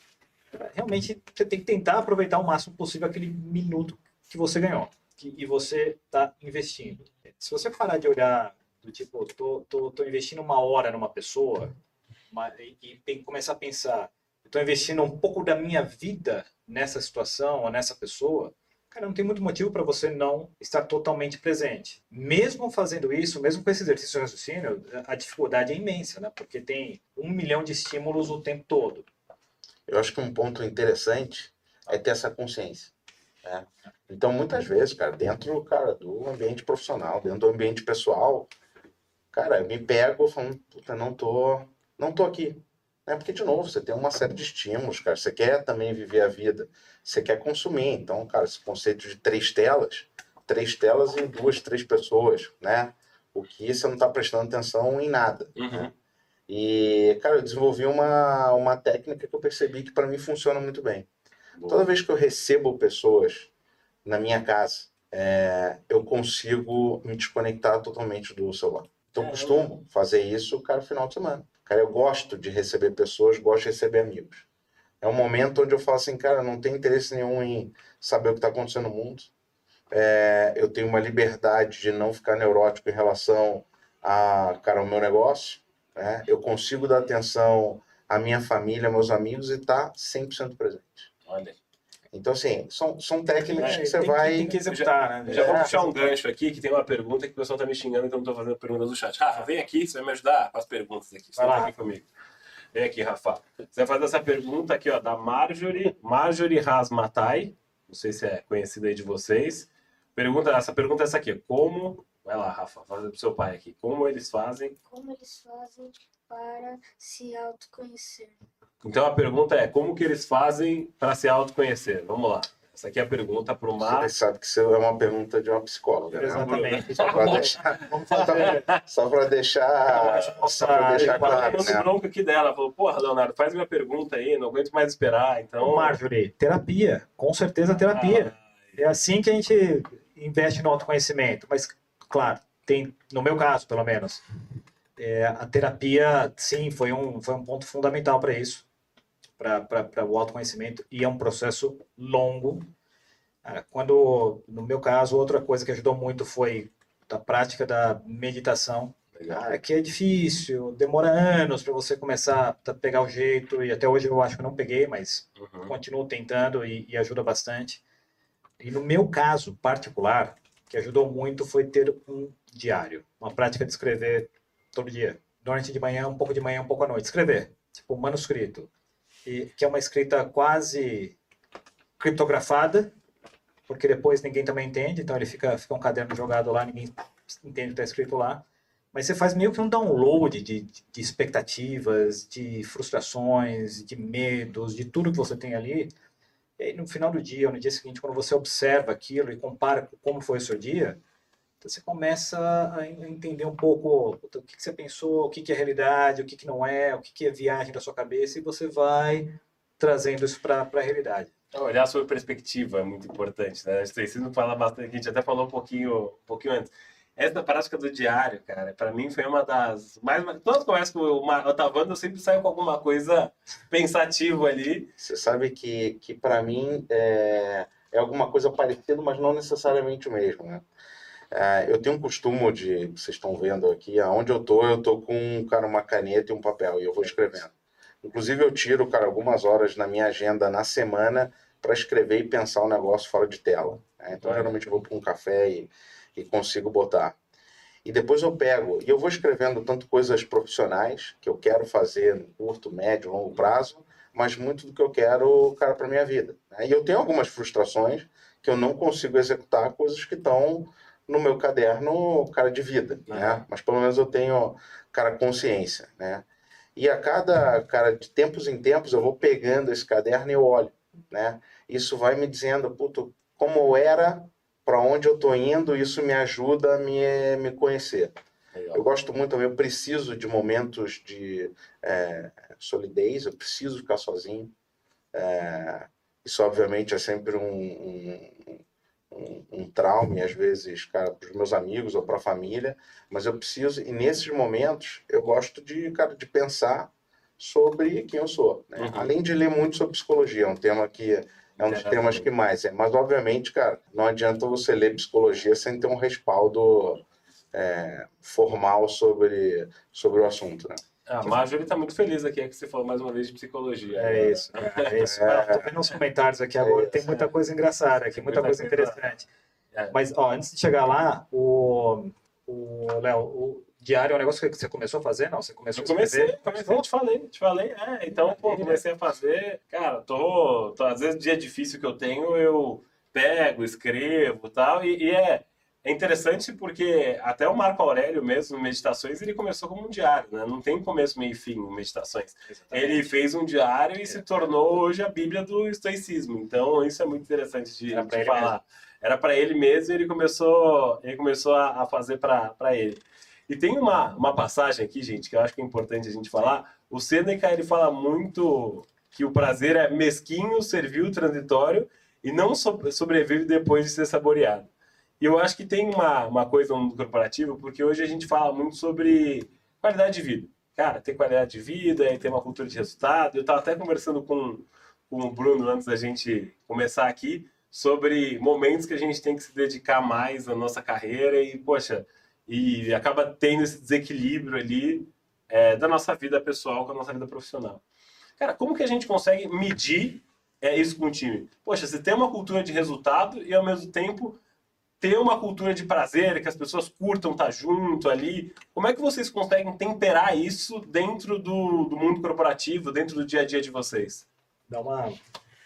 realmente você tem que tentar aproveitar o máximo possível aquele minuto que você ganhou que, e você está investindo. Se você parar de olhar do tipo, tô, tô, tô investindo uma hora numa pessoa uma, e, e começar a pensar, estou investindo um pouco da minha vida nessa situação ou nessa pessoa, cara, não tem muito motivo para você não estar totalmente presente. Mesmo fazendo isso, mesmo com esse exercício de raciocínio, a dificuldade é imensa, né? Porque tem um milhão de estímulos o tempo todo. Eu acho que um ponto interessante é ter essa consciência. Né? Então, muitas vezes, cara, dentro cara, do ambiente profissional, dentro do ambiente pessoal, cara, me pego falando, puta, não tô, não tô aqui. Né? Porque, de novo, você tem uma série de estímulos, cara. Você quer também viver a vida, você quer consumir. Então, cara, esse conceito de três telas, três telas em duas, três pessoas, né? O que você não está prestando atenção em nada. Uhum. Né? E, cara, eu desenvolvi uma, uma técnica que eu percebi que para mim funciona muito bem. Boa. Toda vez que eu recebo pessoas na minha casa, é, eu consigo me desconectar totalmente do celular. Então, eu costumo fazer isso, cara, final de semana. Cara, eu gosto de receber pessoas, gosto de receber amigos. É um momento onde eu falo assim, cara, não tem interesse nenhum em saber o que está acontecendo no mundo. É, eu tenho uma liberdade de não ficar neurótico em relação a, cara, ao meu negócio. Né? Eu consigo dar atenção à minha família, meus amigos e estar tá 100% presente. Olha. Então, assim, são, são técnicas é, que você tem vai. Tem que executar, né? Já, vou puxar um gancho aqui, que tem uma pergunta que o pessoal tá me xingando, então eu não tô fazendo perguntas do chat. Rafa, vem aqui, você vai me ajudar com as perguntas aqui. Você vai lá. aqui comigo. Vem aqui, Rafa. Você vai fazer essa pergunta aqui, ó, da Marjorie, Marjorie Rasmatai. Não sei se é conhecida aí de vocês. Pergunta, essa pergunta é essa aqui. Como. Vai lá, Rafa, fazer pro seu pai aqui. Como eles fazem. Como eles fazem para se autoconhecer? Então a pergunta é: como que eles fazem para se autoconhecer? Vamos lá. Essa aqui é a pergunta para o Mar. Você sabe que isso é uma pergunta de uma psicóloga, né? Exatamente. Só para deixar, só para deixar, só para deixar claro. Né? bronca aqui dela, falou: Porra, Leonardo, faz minha pergunta aí, não aguento mais esperar. Então, Marjorie, terapia, com certeza terapia. Ah, é assim que a gente investe no autoconhecimento. Mas, claro, tem, no meu caso, pelo menos, é, a terapia, sim, foi um, foi um ponto fundamental para isso para o autoconhecimento e é um processo longo. Quando, no meu caso, outra coisa que ajudou muito foi a prática da meditação. Cara, que é difícil, demora anos para você começar a pegar o jeito, e até hoje eu acho que não peguei, mas uhum. continuo tentando e, e ajuda bastante. E no meu caso particular, que ajudou muito foi ter um diário, uma prática de escrever todo dia. Durante de manhã, um pouco de manhã, um pouco à noite. Escrever, tipo manuscrito e, que é uma escrita quase criptografada, porque depois ninguém também entende, então ele fica, fica um caderno jogado lá, ninguém entende o que está escrito lá. Mas você faz meio que um download de, de expectativas, de frustrações, de medos, de tudo que você tem ali. E aí, no final do dia, ou no dia seguinte, quando você observa aquilo e compara com como foi o seu dia, você começa a entender um pouco o que, você pensou, o que, é realidade, o que, não é, o que, é viagem da sua cabeça, e você vai trazendo isso para a realidade. Então, olhar sobre perspectiva é muito importante, né? Você não fala bastante, a gente até falou um pouquinho, um pouquinho antes. Essa prática do diário, cara, para mim foi uma das mais. Todas as conversas com o Otavando, eu sempre saio com alguma coisa pensativa ali. Você sabe que, que para mim é, é alguma coisa parecida, mas não necessariamente o mesmo, né? É, eu tenho um costume de, vocês estão vendo aqui, aonde eu tô, eu tô com cara, uma caneta e um papel e eu vou escrevendo. Inclusive eu tiro, cara, algumas horas na minha agenda na semana para escrever e pensar o um negócio fora de tela. Né? Então geralmente eu vou para um café e, e consigo botar. E depois eu pego e eu vou escrevendo tanto coisas profissionais que eu quero fazer no curto, médio, longo prazo, mas muito do que eu quero, cara, para minha vida. Né? E eu tenho algumas frustrações que eu não consigo executar coisas que estão no meu caderno, cara, de vida, né? Mas pelo menos eu tenho, cara, consciência, né? E a cada, cara, de tempos em tempos eu vou pegando esse caderno e eu olho, né? Isso vai me dizendo, puto, como eu era, para onde eu tô indo, isso me ajuda a me, me conhecer. Legal. Eu gosto muito, eu preciso de momentos de é, solidez, eu preciso ficar sozinho. É, isso, obviamente, é sempre um, um um, um trauma, às vezes, cara, para os meus amigos ou para a família, mas eu preciso, e nesses momentos, eu gosto de, cara, de pensar sobre quem eu sou. Né? Uhum. Além de ler muito sobre psicologia, é um tema que é um dos temas que mais é. Mas, obviamente, cara, não adianta você ler psicologia sem ter um respaldo é, formal sobre, sobre o assunto, né? A Marjorie está muito feliz aqui, é que você falou mais uma vez de psicologia. É isso, é, isso. É, Estou vendo os comentários aqui agora, é tem muita coisa engraçada aqui, muita coisa interessante. É. Mas, ó, antes de chegar lá, o, o Léo, o diário é um negócio que você começou a fazer, não? Você começou eu comecei, a comecei, te falei, te falei, é, então, pô, comecei a fazer, cara, tô, tô, às vezes dia difícil que eu tenho, eu pego, escrevo tal, e, e é é interessante porque até o Marco Aurélio mesmo, Meditações, ele começou como um diário, né? Não tem começo, meio e fim Meditações. Exatamente. Ele fez um diário e é. se tornou hoje a Bíblia do estoicismo. Então, isso é muito interessante de, de falar. Era para ele mesmo e ele começou, ele começou a, a fazer para ele. E tem uma, uma passagem aqui, gente, que eu acho que é importante a gente falar. O Seneca, ele fala muito que o prazer é mesquinho, servil, transitório e não sobrevive depois de ser saboreado. E eu acho que tem uma, uma coisa no mundo corporativo, porque hoje a gente fala muito sobre qualidade de vida. Cara, ter qualidade de vida e ter uma cultura de resultado. Eu estava até conversando com, com o Bruno antes da gente começar aqui sobre momentos que a gente tem que se dedicar mais à nossa carreira e, poxa, e acaba tendo esse desequilíbrio ali é, da nossa vida pessoal com a nossa vida profissional. Cara, como que a gente consegue medir é, isso com o time? Poxa, você tem uma cultura de resultado e ao mesmo tempo ter uma cultura de prazer, que as pessoas curtam estar junto ali. Como é que vocês conseguem temperar isso dentro do, do mundo corporativo, dentro do dia a dia de vocês? Dá uma,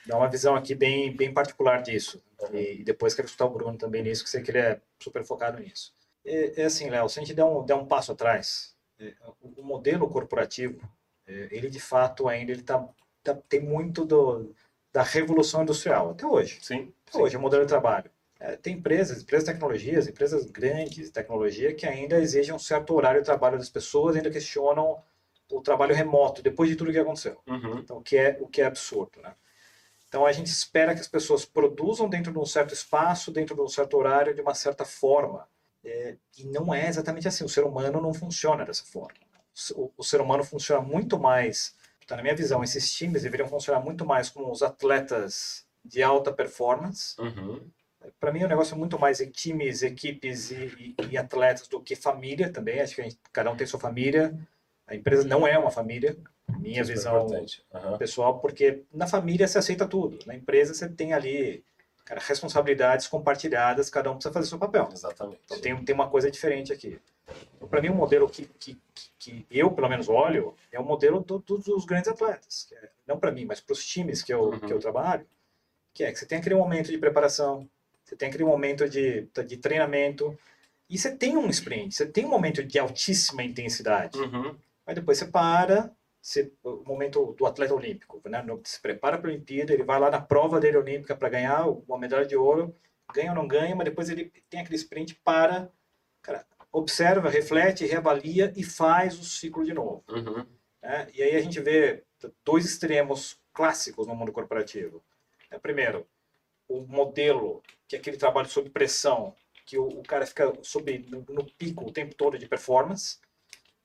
dá uma visão aqui bem, bem particular disso. E, e depois quero escutar o Bruno também nisso, que sei que ele é super focado nisso. É, é assim, Léo, se a gente der um, der um passo atrás, é, o modelo corporativo, é, ele de fato ainda ele tá, tá, tem muito do, da revolução industrial, até hoje. Sim. Até sim. hoje, o modelo de trabalho. É, tem empresas, empresas de tecnologias, empresas grandes de tecnologia que ainda exigem um certo horário de trabalho das pessoas, ainda questionam o trabalho remoto depois de tudo que aconteceu. Uhum. Então, o que é o que é absurdo, né? Então a gente espera que as pessoas produzam dentro de um certo espaço, dentro de um certo horário, de uma certa forma. É, e não é exatamente assim. O ser humano não funciona dessa forma. O, o ser humano funciona muito mais. Tá, na minha visão, esses times deveriam funcionar muito mais como os atletas de alta performance. Uhum para mim o negócio é muito mais em times, equipes e, e, e atletas do que família também. Acho que gente, cada um tem sua família. A empresa não é uma família, minha Isso visão é uhum. pessoal, porque na família você aceita tudo. Na empresa você tem ali cara, responsabilidades compartilhadas, cada um precisa fazer seu papel. Exatamente. Então tem, tem uma coisa diferente aqui. Então, para mim, o um modelo que, que, que, eu, pelo menos, olho é o modelo do, do, dos grandes atletas. É, não para mim, mas para os times que eu, uhum. que eu trabalho, que é que você tem aquele momento de preparação, você tem aquele momento de, de treinamento. E você tem um sprint, você tem um momento de altíssima intensidade. Uhum. Mas depois você para, você, o momento do atleta olímpico, né? se prepara para a Olimpíada, ele vai lá na prova dele olímpica para ganhar uma medalha de ouro, ganha ou não ganha, mas depois ele tem aquele sprint para, cara, observa, reflete, reavalia e faz o ciclo de novo. Uhum. Né? E aí a gente vê dois extremos clássicos no mundo corporativo. É, primeiro, o modelo, que é aquele trabalho sob pressão, que o, o cara fica sob, no, no, pico o tempo todo de performance,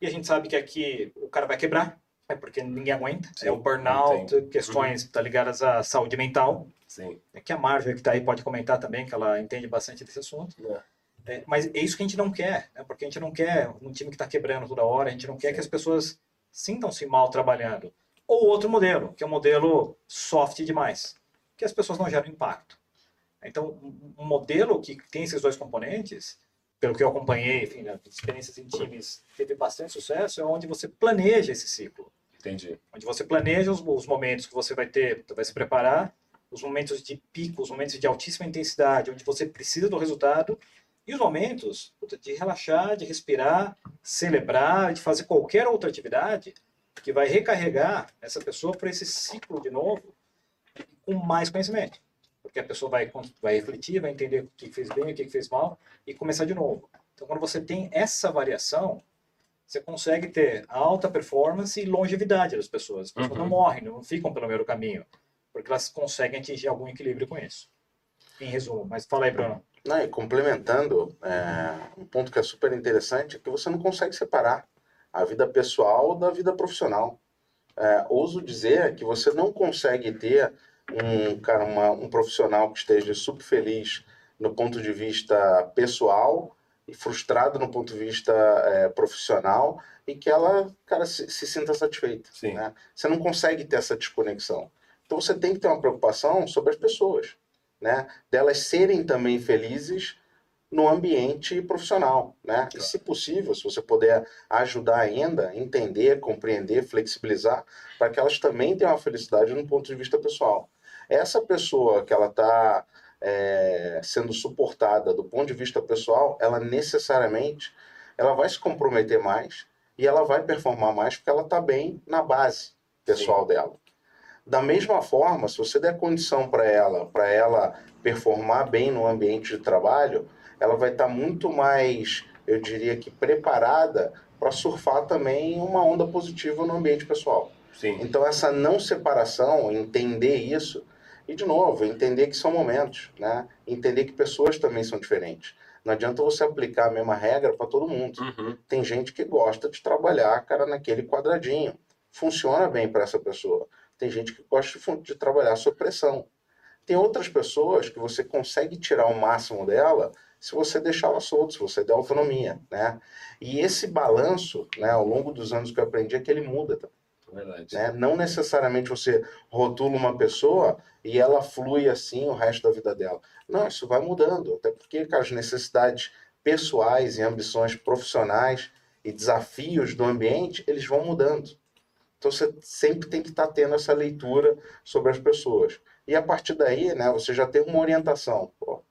e a gente sabe que aqui o cara vai quebrar, é porque ninguém aguenta, Sim, é o burnout, questões uhum. tá ligadas à saúde mental, Sim. É que a Marjorie que está aí pode comentar também, que ela entende bastante desse assunto. É. É, mas é isso que a gente não quer, né? porque a gente não quer um time que está quebrando toda hora, a gente não quer Sim. que as pessoas sintam-se mal trabalhando. Ou outro modelo, que é um modelo soft demais que as pessoas não geram impacto. Então, um modelo que tem esses dois componentes, pelo que eu acompanhei, enfim, nas experiências em times, teve bastante sucesso, é onde você planeja esse ciclo. Entendi. Onde você planeja os, os momentos que você vai ter, vai se preparar, os momentos de pico, os momentos de altíssima intensidade, onde você precisa do resultado, e os momentos de relaxar, de respirar, celebrar, de fazer qualquer outra atividade que vai recarregar essa pessoa para esse ciclo de novo com mais conhecimento. Porque a pessoa vai, vai refletir, vai entender o que fez bem, o que fez mal e começar de novo. Então, quando você tem essa variação, você consegue ter alta performance e longevidade das pessoas. As pessoas uhum. não morrem, não ficam pelo meio caminho, porque elas conseguem atingir algum equilíbrio com isso. em resumo. Mas fala aí, Bruno. Não, e complementando, é, um ponto que é super interessante é que você não consegue separar a vida pessoal da vida profissional. É, ouso dizer que você não consegue ter um, cara, uma, um profissional que esteja super feliz no ponto de vista pessoal e frustrado no ponto de vista é, profissional e que ela, cara, se, se sinta satisfeita. Né? Você não consegue ter essa desconexão. Então você tem que ter uma preocupação sobre as pessoas, né? Delas serem também felizes no ambiente profissional, né? E se possível, se você puder ajudar ainda, entender, compreender, flexibilizar, para que elas também tenham uma felicidade no ponto de vista pessoal. Essa pessoa que ela está é, sendo suportada do ponto de vista pessoal, ela necessariamente ela vai se comprometer mais e ela vai performar mais porque ela está bem na base pessoal Sim. dela. Da mesma forma, se você der condição para ela, para ela performar bem no ambiente de trabalho, ela vai estar tá muito mais, eu diria que preparada para surfar também uma onda positiva no ambiente pessoal. Sim. Então essa não separação, entender isso, e de novo, entender que são momentos, né? Entender que pessoas também são diferentes. Não adianta você aplicar a mesma regra para todo mundo. Uhum. Tem gente que gosta de trabalhar, cara, naquele quadradinho. Funciona bem para essa pessoa. Tem gente que gosta de, de trabalhar sob pressão. Tem outras pessoas que você consegue tirar o máximo dela se você deixá-la solta, se você der autonomia, né? E esse balanço, né, ao longo dos anos que eu aprendi, é que ele muda também. Verdade. Né? Não necessariamente você rotula uma pessoa e ela flui assim o resto da vida dela. Não, isso vai mudando, até porque cara, as necessidades pessoais e ambições profissionais e desafios do ambiente, eles vão mudando. Então você sempre tem que estar tendo essa leitura sobre as pessoas. E a partir daí, né, você já tem uma orientação. Pô,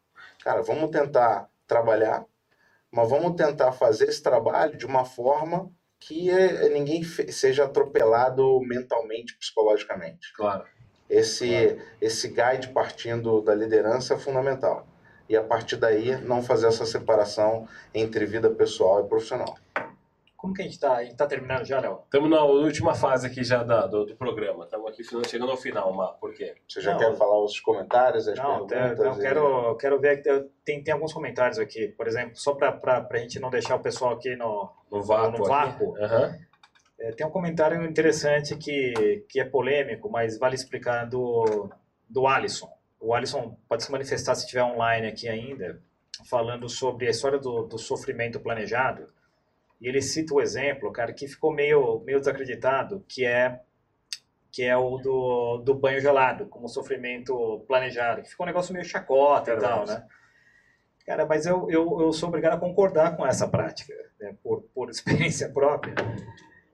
cara, vamos tentar trabalhar, mas vamos tentar fazer esse trabalho de uma forma que é, ninguém seja atropelado mentalmente, psicologicamente. Claro. Esse, claro. esse guide partindo da liderança é fundamental. E a partir daí, não fazer essa separação entre vida pessoal e profissional. Como que a gente está? A gente está terminando já, Léo? Estamos na última fase aqui já da, do, do programa. Estamos aqui chegando ao final, Mar. Por quê? Você já não, quer falar os comentários, as não, perguntas? Não, e... quero, quero ver. Tem, tem alguns comentários aqui. Por exemplo, só para a gente não deixar o pessoal aqui no, no vácuo. No vácuo. Uhum. É, tem um comentário interessante que, que é polêmico, mas vale explicar do, do Alisson. O Alisson pode se manifestar se estiver online aqui ainda, falando sobre a história do, do sofrimento planejado e ele cita o exemplo, cara, que ficou meio, meio desacreditado, que é que é o do, do banho gelado, como sofrimento planejado, que ficou um negócio meio chacota e tal, né? Cara, mas eu, eu, eu sou obrigado a concordar com essa prática, né? por, por experiência própria.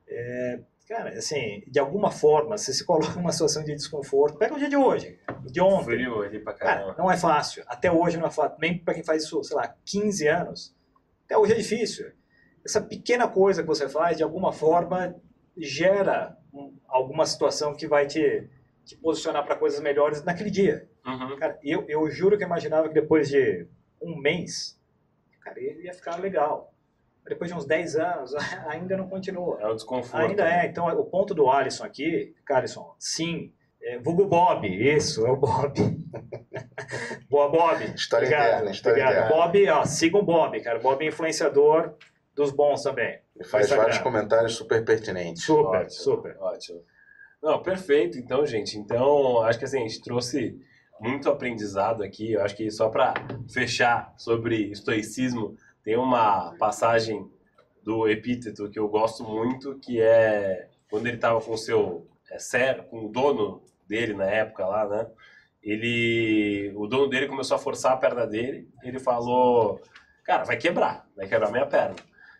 É, cara, assim, de alguma forma, você se coloca numa situação de desconforto, pega o dia de hoje, de ontem. Frio ali pra caramba. Cara, não é fácil. Até hoje não é fácil. Nem para quem faz isso, sei lá, 15 anos. Até hoje é difícil essa pequena coisa que você faz, de alguma forma, gera alguma situação que vai te, te posicionar para coisas melhores naquele dia. Uhum. Cara, eu, eu juro que eu imaginava que depois de um mês, cara, ele ia ficar legal. Depois de uns 10 anos, ainda não continua. É o desconforto. Ainda é. Então, o ponto do Alisson aqui, Alisson, sim, é, vulgo Bob, isso, é o Bob. Boa, Bob. História obrigado, interna, história obrigado. Interna. Bob, ó, siga o Bob, cara. Bob é influenciador, dos bons também. Faz vários comentários super pertinentes. Super, ótimo, super. Ótimo. Não, perfeito, então, gente. Então, acho que assim, a gente trouxe muito aprendizado aqui. Eu acho que só para fechar sobre estoicismo, tem uma passagem do Epíteto que eu gosto muito, que é quando ele estava com o seu é, ser, com o dono dele na época lá, né? Ele, o dono dele começou a forçar a perna dele. Ele falou, cara, vai quebrar, vai quebrar minha perna.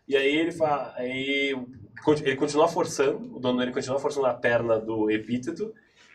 E aí ele fala, aí ele continua forçando, o dono dele continua forçando a perna do epíteto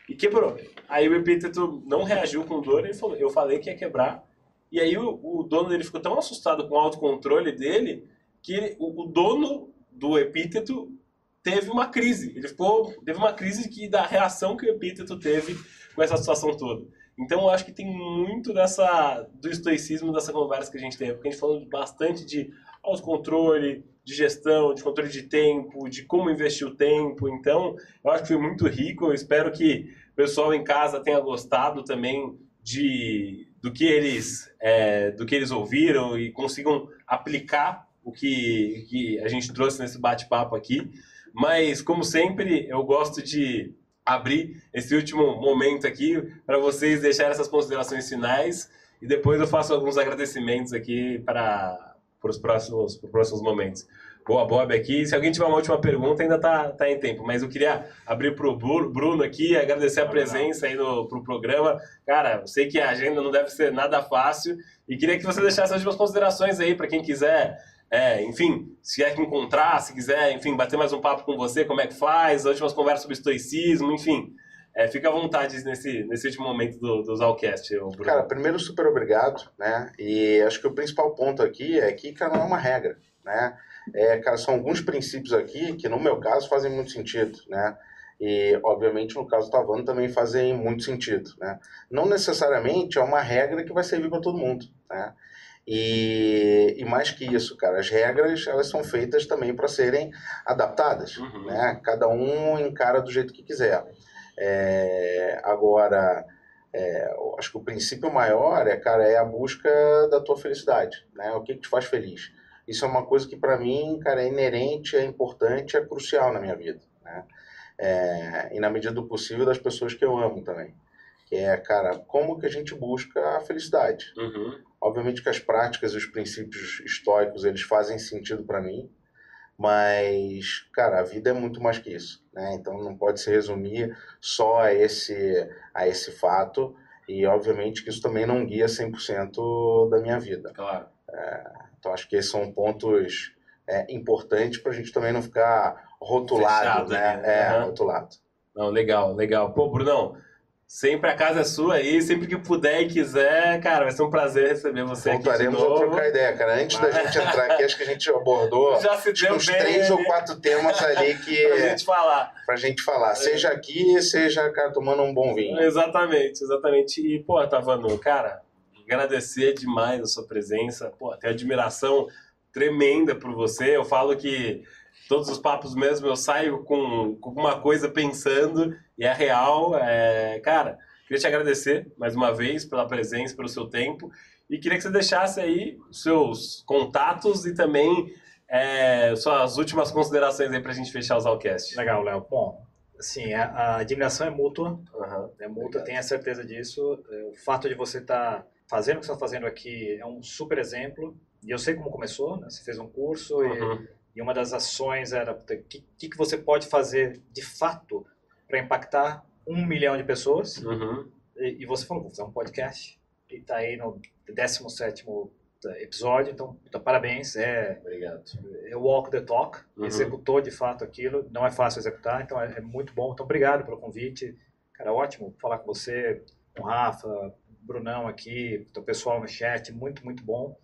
e quebrou. Aí o epíteto não reagiu com dor, ele falou, eu falei que ia quebrar. E aí o, o dono dele ficou tão assustado com o autocontrole dele que ele, o, o, dono do epíteto teve uma crise. Ele ficou, teve uma crise que da reação que o epíteto teve com essa situação toda. Então eu acho que tem muito dessa do estoicismo dessa conversa que a gente teve, porque a gente falou bastante de autocontrole, de gestão, de controle de tempo, de como investir o tempo. Então, eu acho que foi muito rico. Eu espero que o pessoal em casa tenha gostado também de do que eles, é, do que eles ouviram e consigam aplicar o que, que a gente trouxe nesse bate-papo aqui. Mas, como sempre, eu gosto de abrir esse último momento aqui para vocês deixarem essas considerações finais e depois eu faço alguns agradecimentos aqui para os próximos, próximos momentos. Boa, Bob aqui. Se alguém tiver uma última pergunta, ainda tá, tá em tempo. Mas eu queria abrir para o Bruno aqui, agradecer a presença aí no pro programa. Cara, eu sei que a agenda não deve ser nada fácil e queria que você deixasse as últimas considerações aí para quem quiser é, enfim, se quer encontrar, se quiser, enfim, bater mais um papo com você, como é que faz, últimas conversas sobre estoicismo, enfim. É, fica à vontade nesse, nesse último momento do, do Zalcast, Bruno. Cara, primeiro, super obrigado, né? E acho que o principal ponto aqui é que, cara, não é uma regra, né? É, cara, são alguns princípios aqui que, no meu caso, fazem muito sentido, né? E, obviamente, no caso do Tavano, também fazem muito sentido, né? Não necessariamente é uma regra que vai servir para todo mundo, né? E, e, mais que isso, cara, as regras elas são feitas também para serem adaptadas, uhum. né? Cada um encara do jeito que quiser. É, agora, é, acho que o princípio maior é, cara, é a busca da tua felicidade, né? O que, que te faz feliz? Isso é uma coisa que para mim, cara, é inerente, é importante, é crucial na minha vida, né? É, e na medida do possível das pessoas que eu amo também que é, cara, como que a gente busca a felicidade. Uhum. Obviamente que as práticas e os princípios estoicos, eles fazem sentido para mim, mas, cara, a vida é muito mais que isso, né? Então não pode se resumir só a esse, a esse fato, e obviamente que isso também não guia 100% da minha vida. Claro. É, então acho que esses são pontos é, importantes para a gente também não ficar rotulado, Fechado, né? né? É, uhum. rotulado. Não, legal, legal. Pô, Brunão, Sempre a casa é sua aí, sempre que puder e quiser, cara, vai ser um prazer receber você Voltaremos aqui novo. a trocar ideia, cara. Antes da gente entrar aqui, acho que a gente abordou Já se deu uns bem, três ou quatro temas ali que... pra gente falar. Pra gente falar. É. Seja aqui, seja, cara, tomando um bom vinho. Exatamente, exatamente. E, pô, Tavano, cara, agradecer demais a sua presença. Pô, tenho admiração tremenda por você. Eu falo que todos os papos mesmo, eu saio com, com alguma coisa pensando e é real. É, cara, queria te agradecer mais uma vez pela presença, pelo seu tempo e queria que você deixasse aí os seus contatos e também é, suas últimas considerações aí para a gente fechar o Zalcast. Legal, Léo. Bom, assim, a, a admiração é mútua, uhum, é mútua, tenha certeza disso. É, o fato de você estar tá fazendo o que você está fazendo aqui é um super exemplo. E eu sei como começou, né? Você fez um curso uhum. E uma das ações era o que, que, você pode fazer de fato para impactar um milhão de pessoas. Uhum. E, e, você falou, vou fazer um podcast. E está aí no 17 episódio, então, parabéns. É, Obrigado. É walk the talk, uhum. executou de fato aquilo. Não é fácil executar, então é, é, muito bom. Então, obrigado pelo convite. Cara, ótimo falar com você, com o Rafa, Brunão aqui, o pessoal no chat, muito, muito bom.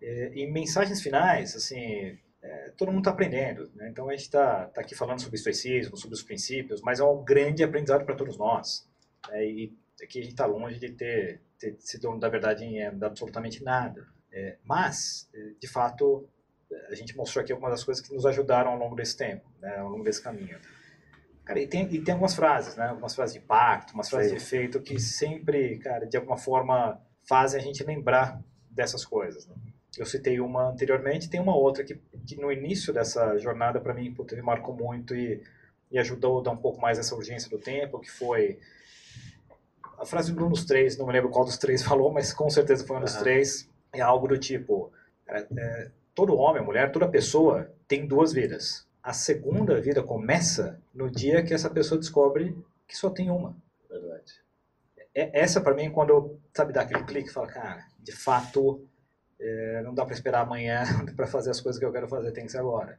E, e mensagens finais, assim, é, todo mundo está aprendendo. Né? Então a gente está tá aqui falando sobre estoicismo, sobre os princípios, mas é um grande aprendizado para todos nós. Né? E aqui a gente está longe de ter, ter se dono da verdade em absolutamente nada. É, mas, é, de fato, a gente mostrou aqui algumas das coisas que nos ajudaram ao longo desse tempo, né? ao longo desse caminho. Cara, e tem, e tem algumas frases, né? Algumas frases de impacto, umas frases de efeito que sempre, cara, de alguma forma fazem a gente lembrar dessas coisas. Né? Eu citei uma anteriormente, tem uma outra que, que no início dessa jornada, para mim, me marcou muito e, e ajudou a dar um pouco mais essa urgência do tempo, que foi a frase de um dos três, não me lembro qual dos três falou, mas com certeza foi um dos uhum. três, é algo do tipo, é, é, todo homem, mulher, toda pessoa tem duas vidas. A segunda vida começa no dia que essa pessoa descobre que só tem uma. Verdade. É, essa para mim, quando eu, sabe, dá aquele clique e fala, cara, de fato, é, não dá para esperar amanhã para fazer as coisas que eu quero fazer, tem que ser agora.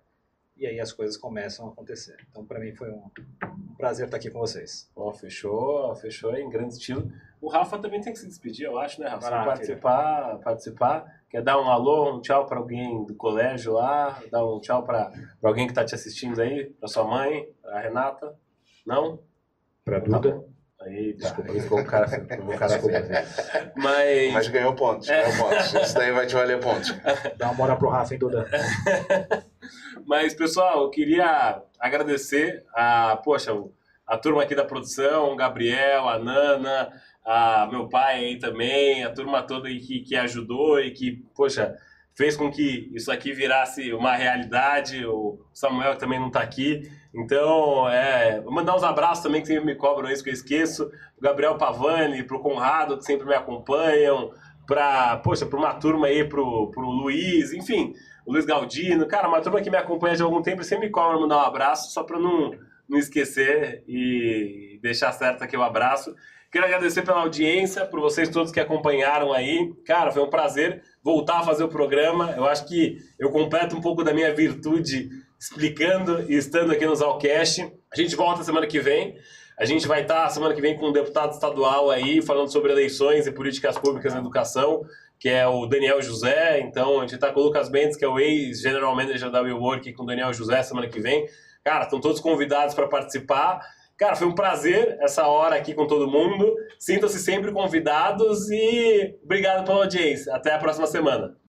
E aí as coisas começam a acontecer. Então, para mim, foi um, um, prazer estar aqui com vocês. Bom, fechou, fechou em grande estilo. O Rafa também tem que se despedir, eu acho, né, Rafa? Participar, participar. Quer dar um alô, um tchau para alguém do colégio lá? Dar um tchau para alguém que está te assistindo aí? Para sua mãe, a Renata? Não? Para Duda? Tá Desculpa, o cara, o cara Mas... Mas ganhou pontos, é. ganhou pontos. Isso daí vai te valer pontos. Dá uma moral pro Rafa, hein, Duda? Mas, pessoal, eu queria agradecer a, poxa, a turma aqui da produção, o Gabriel, a Nana, a meu pai aí também, a turma toda aí que, que ajudou e que, poxa, fez com que isso aqui virasse uma realidade. O Samuel que também não está aqui. Então, é, vou mandar uns abraços também que sempre me cobram isso que eu esqueço. O Gabriel Pavani, pro Conrado, que sempre me acompanham. Pra, poxa, para uma turma aí, pro, pro Luiz, enfim, o Luiz Galdino. Cara, uma turma que me acompanha de algum tempo sempre me cobra mandar um abraço, só para não, não esquecer e deixar certo aqui o abraço. Quero agradecer pela audiência, por vocês todos que acompanharam aí. Cara, foi um prazer voltar a fazer o programa. Eu acho que eu completo um pouco da minha virtude explicando e estando aqui no Zalcast. A gente volta semana que vem. A gente vai estar semana que vem com um deputado estadual aí falando sobre eleições e políticas públicas na educação, que é o Daniel José. Então a gente está com o Lucas Mendes, que é o ex-general manager da WeWork, com o Daniel José semana que vem. Cara, estão todos convidados para participar. Cara, foi um prazer essa hora aqui com todo mundo. Sintam-se sempre convidados e obrigado pela audiência. Até a próxima semana.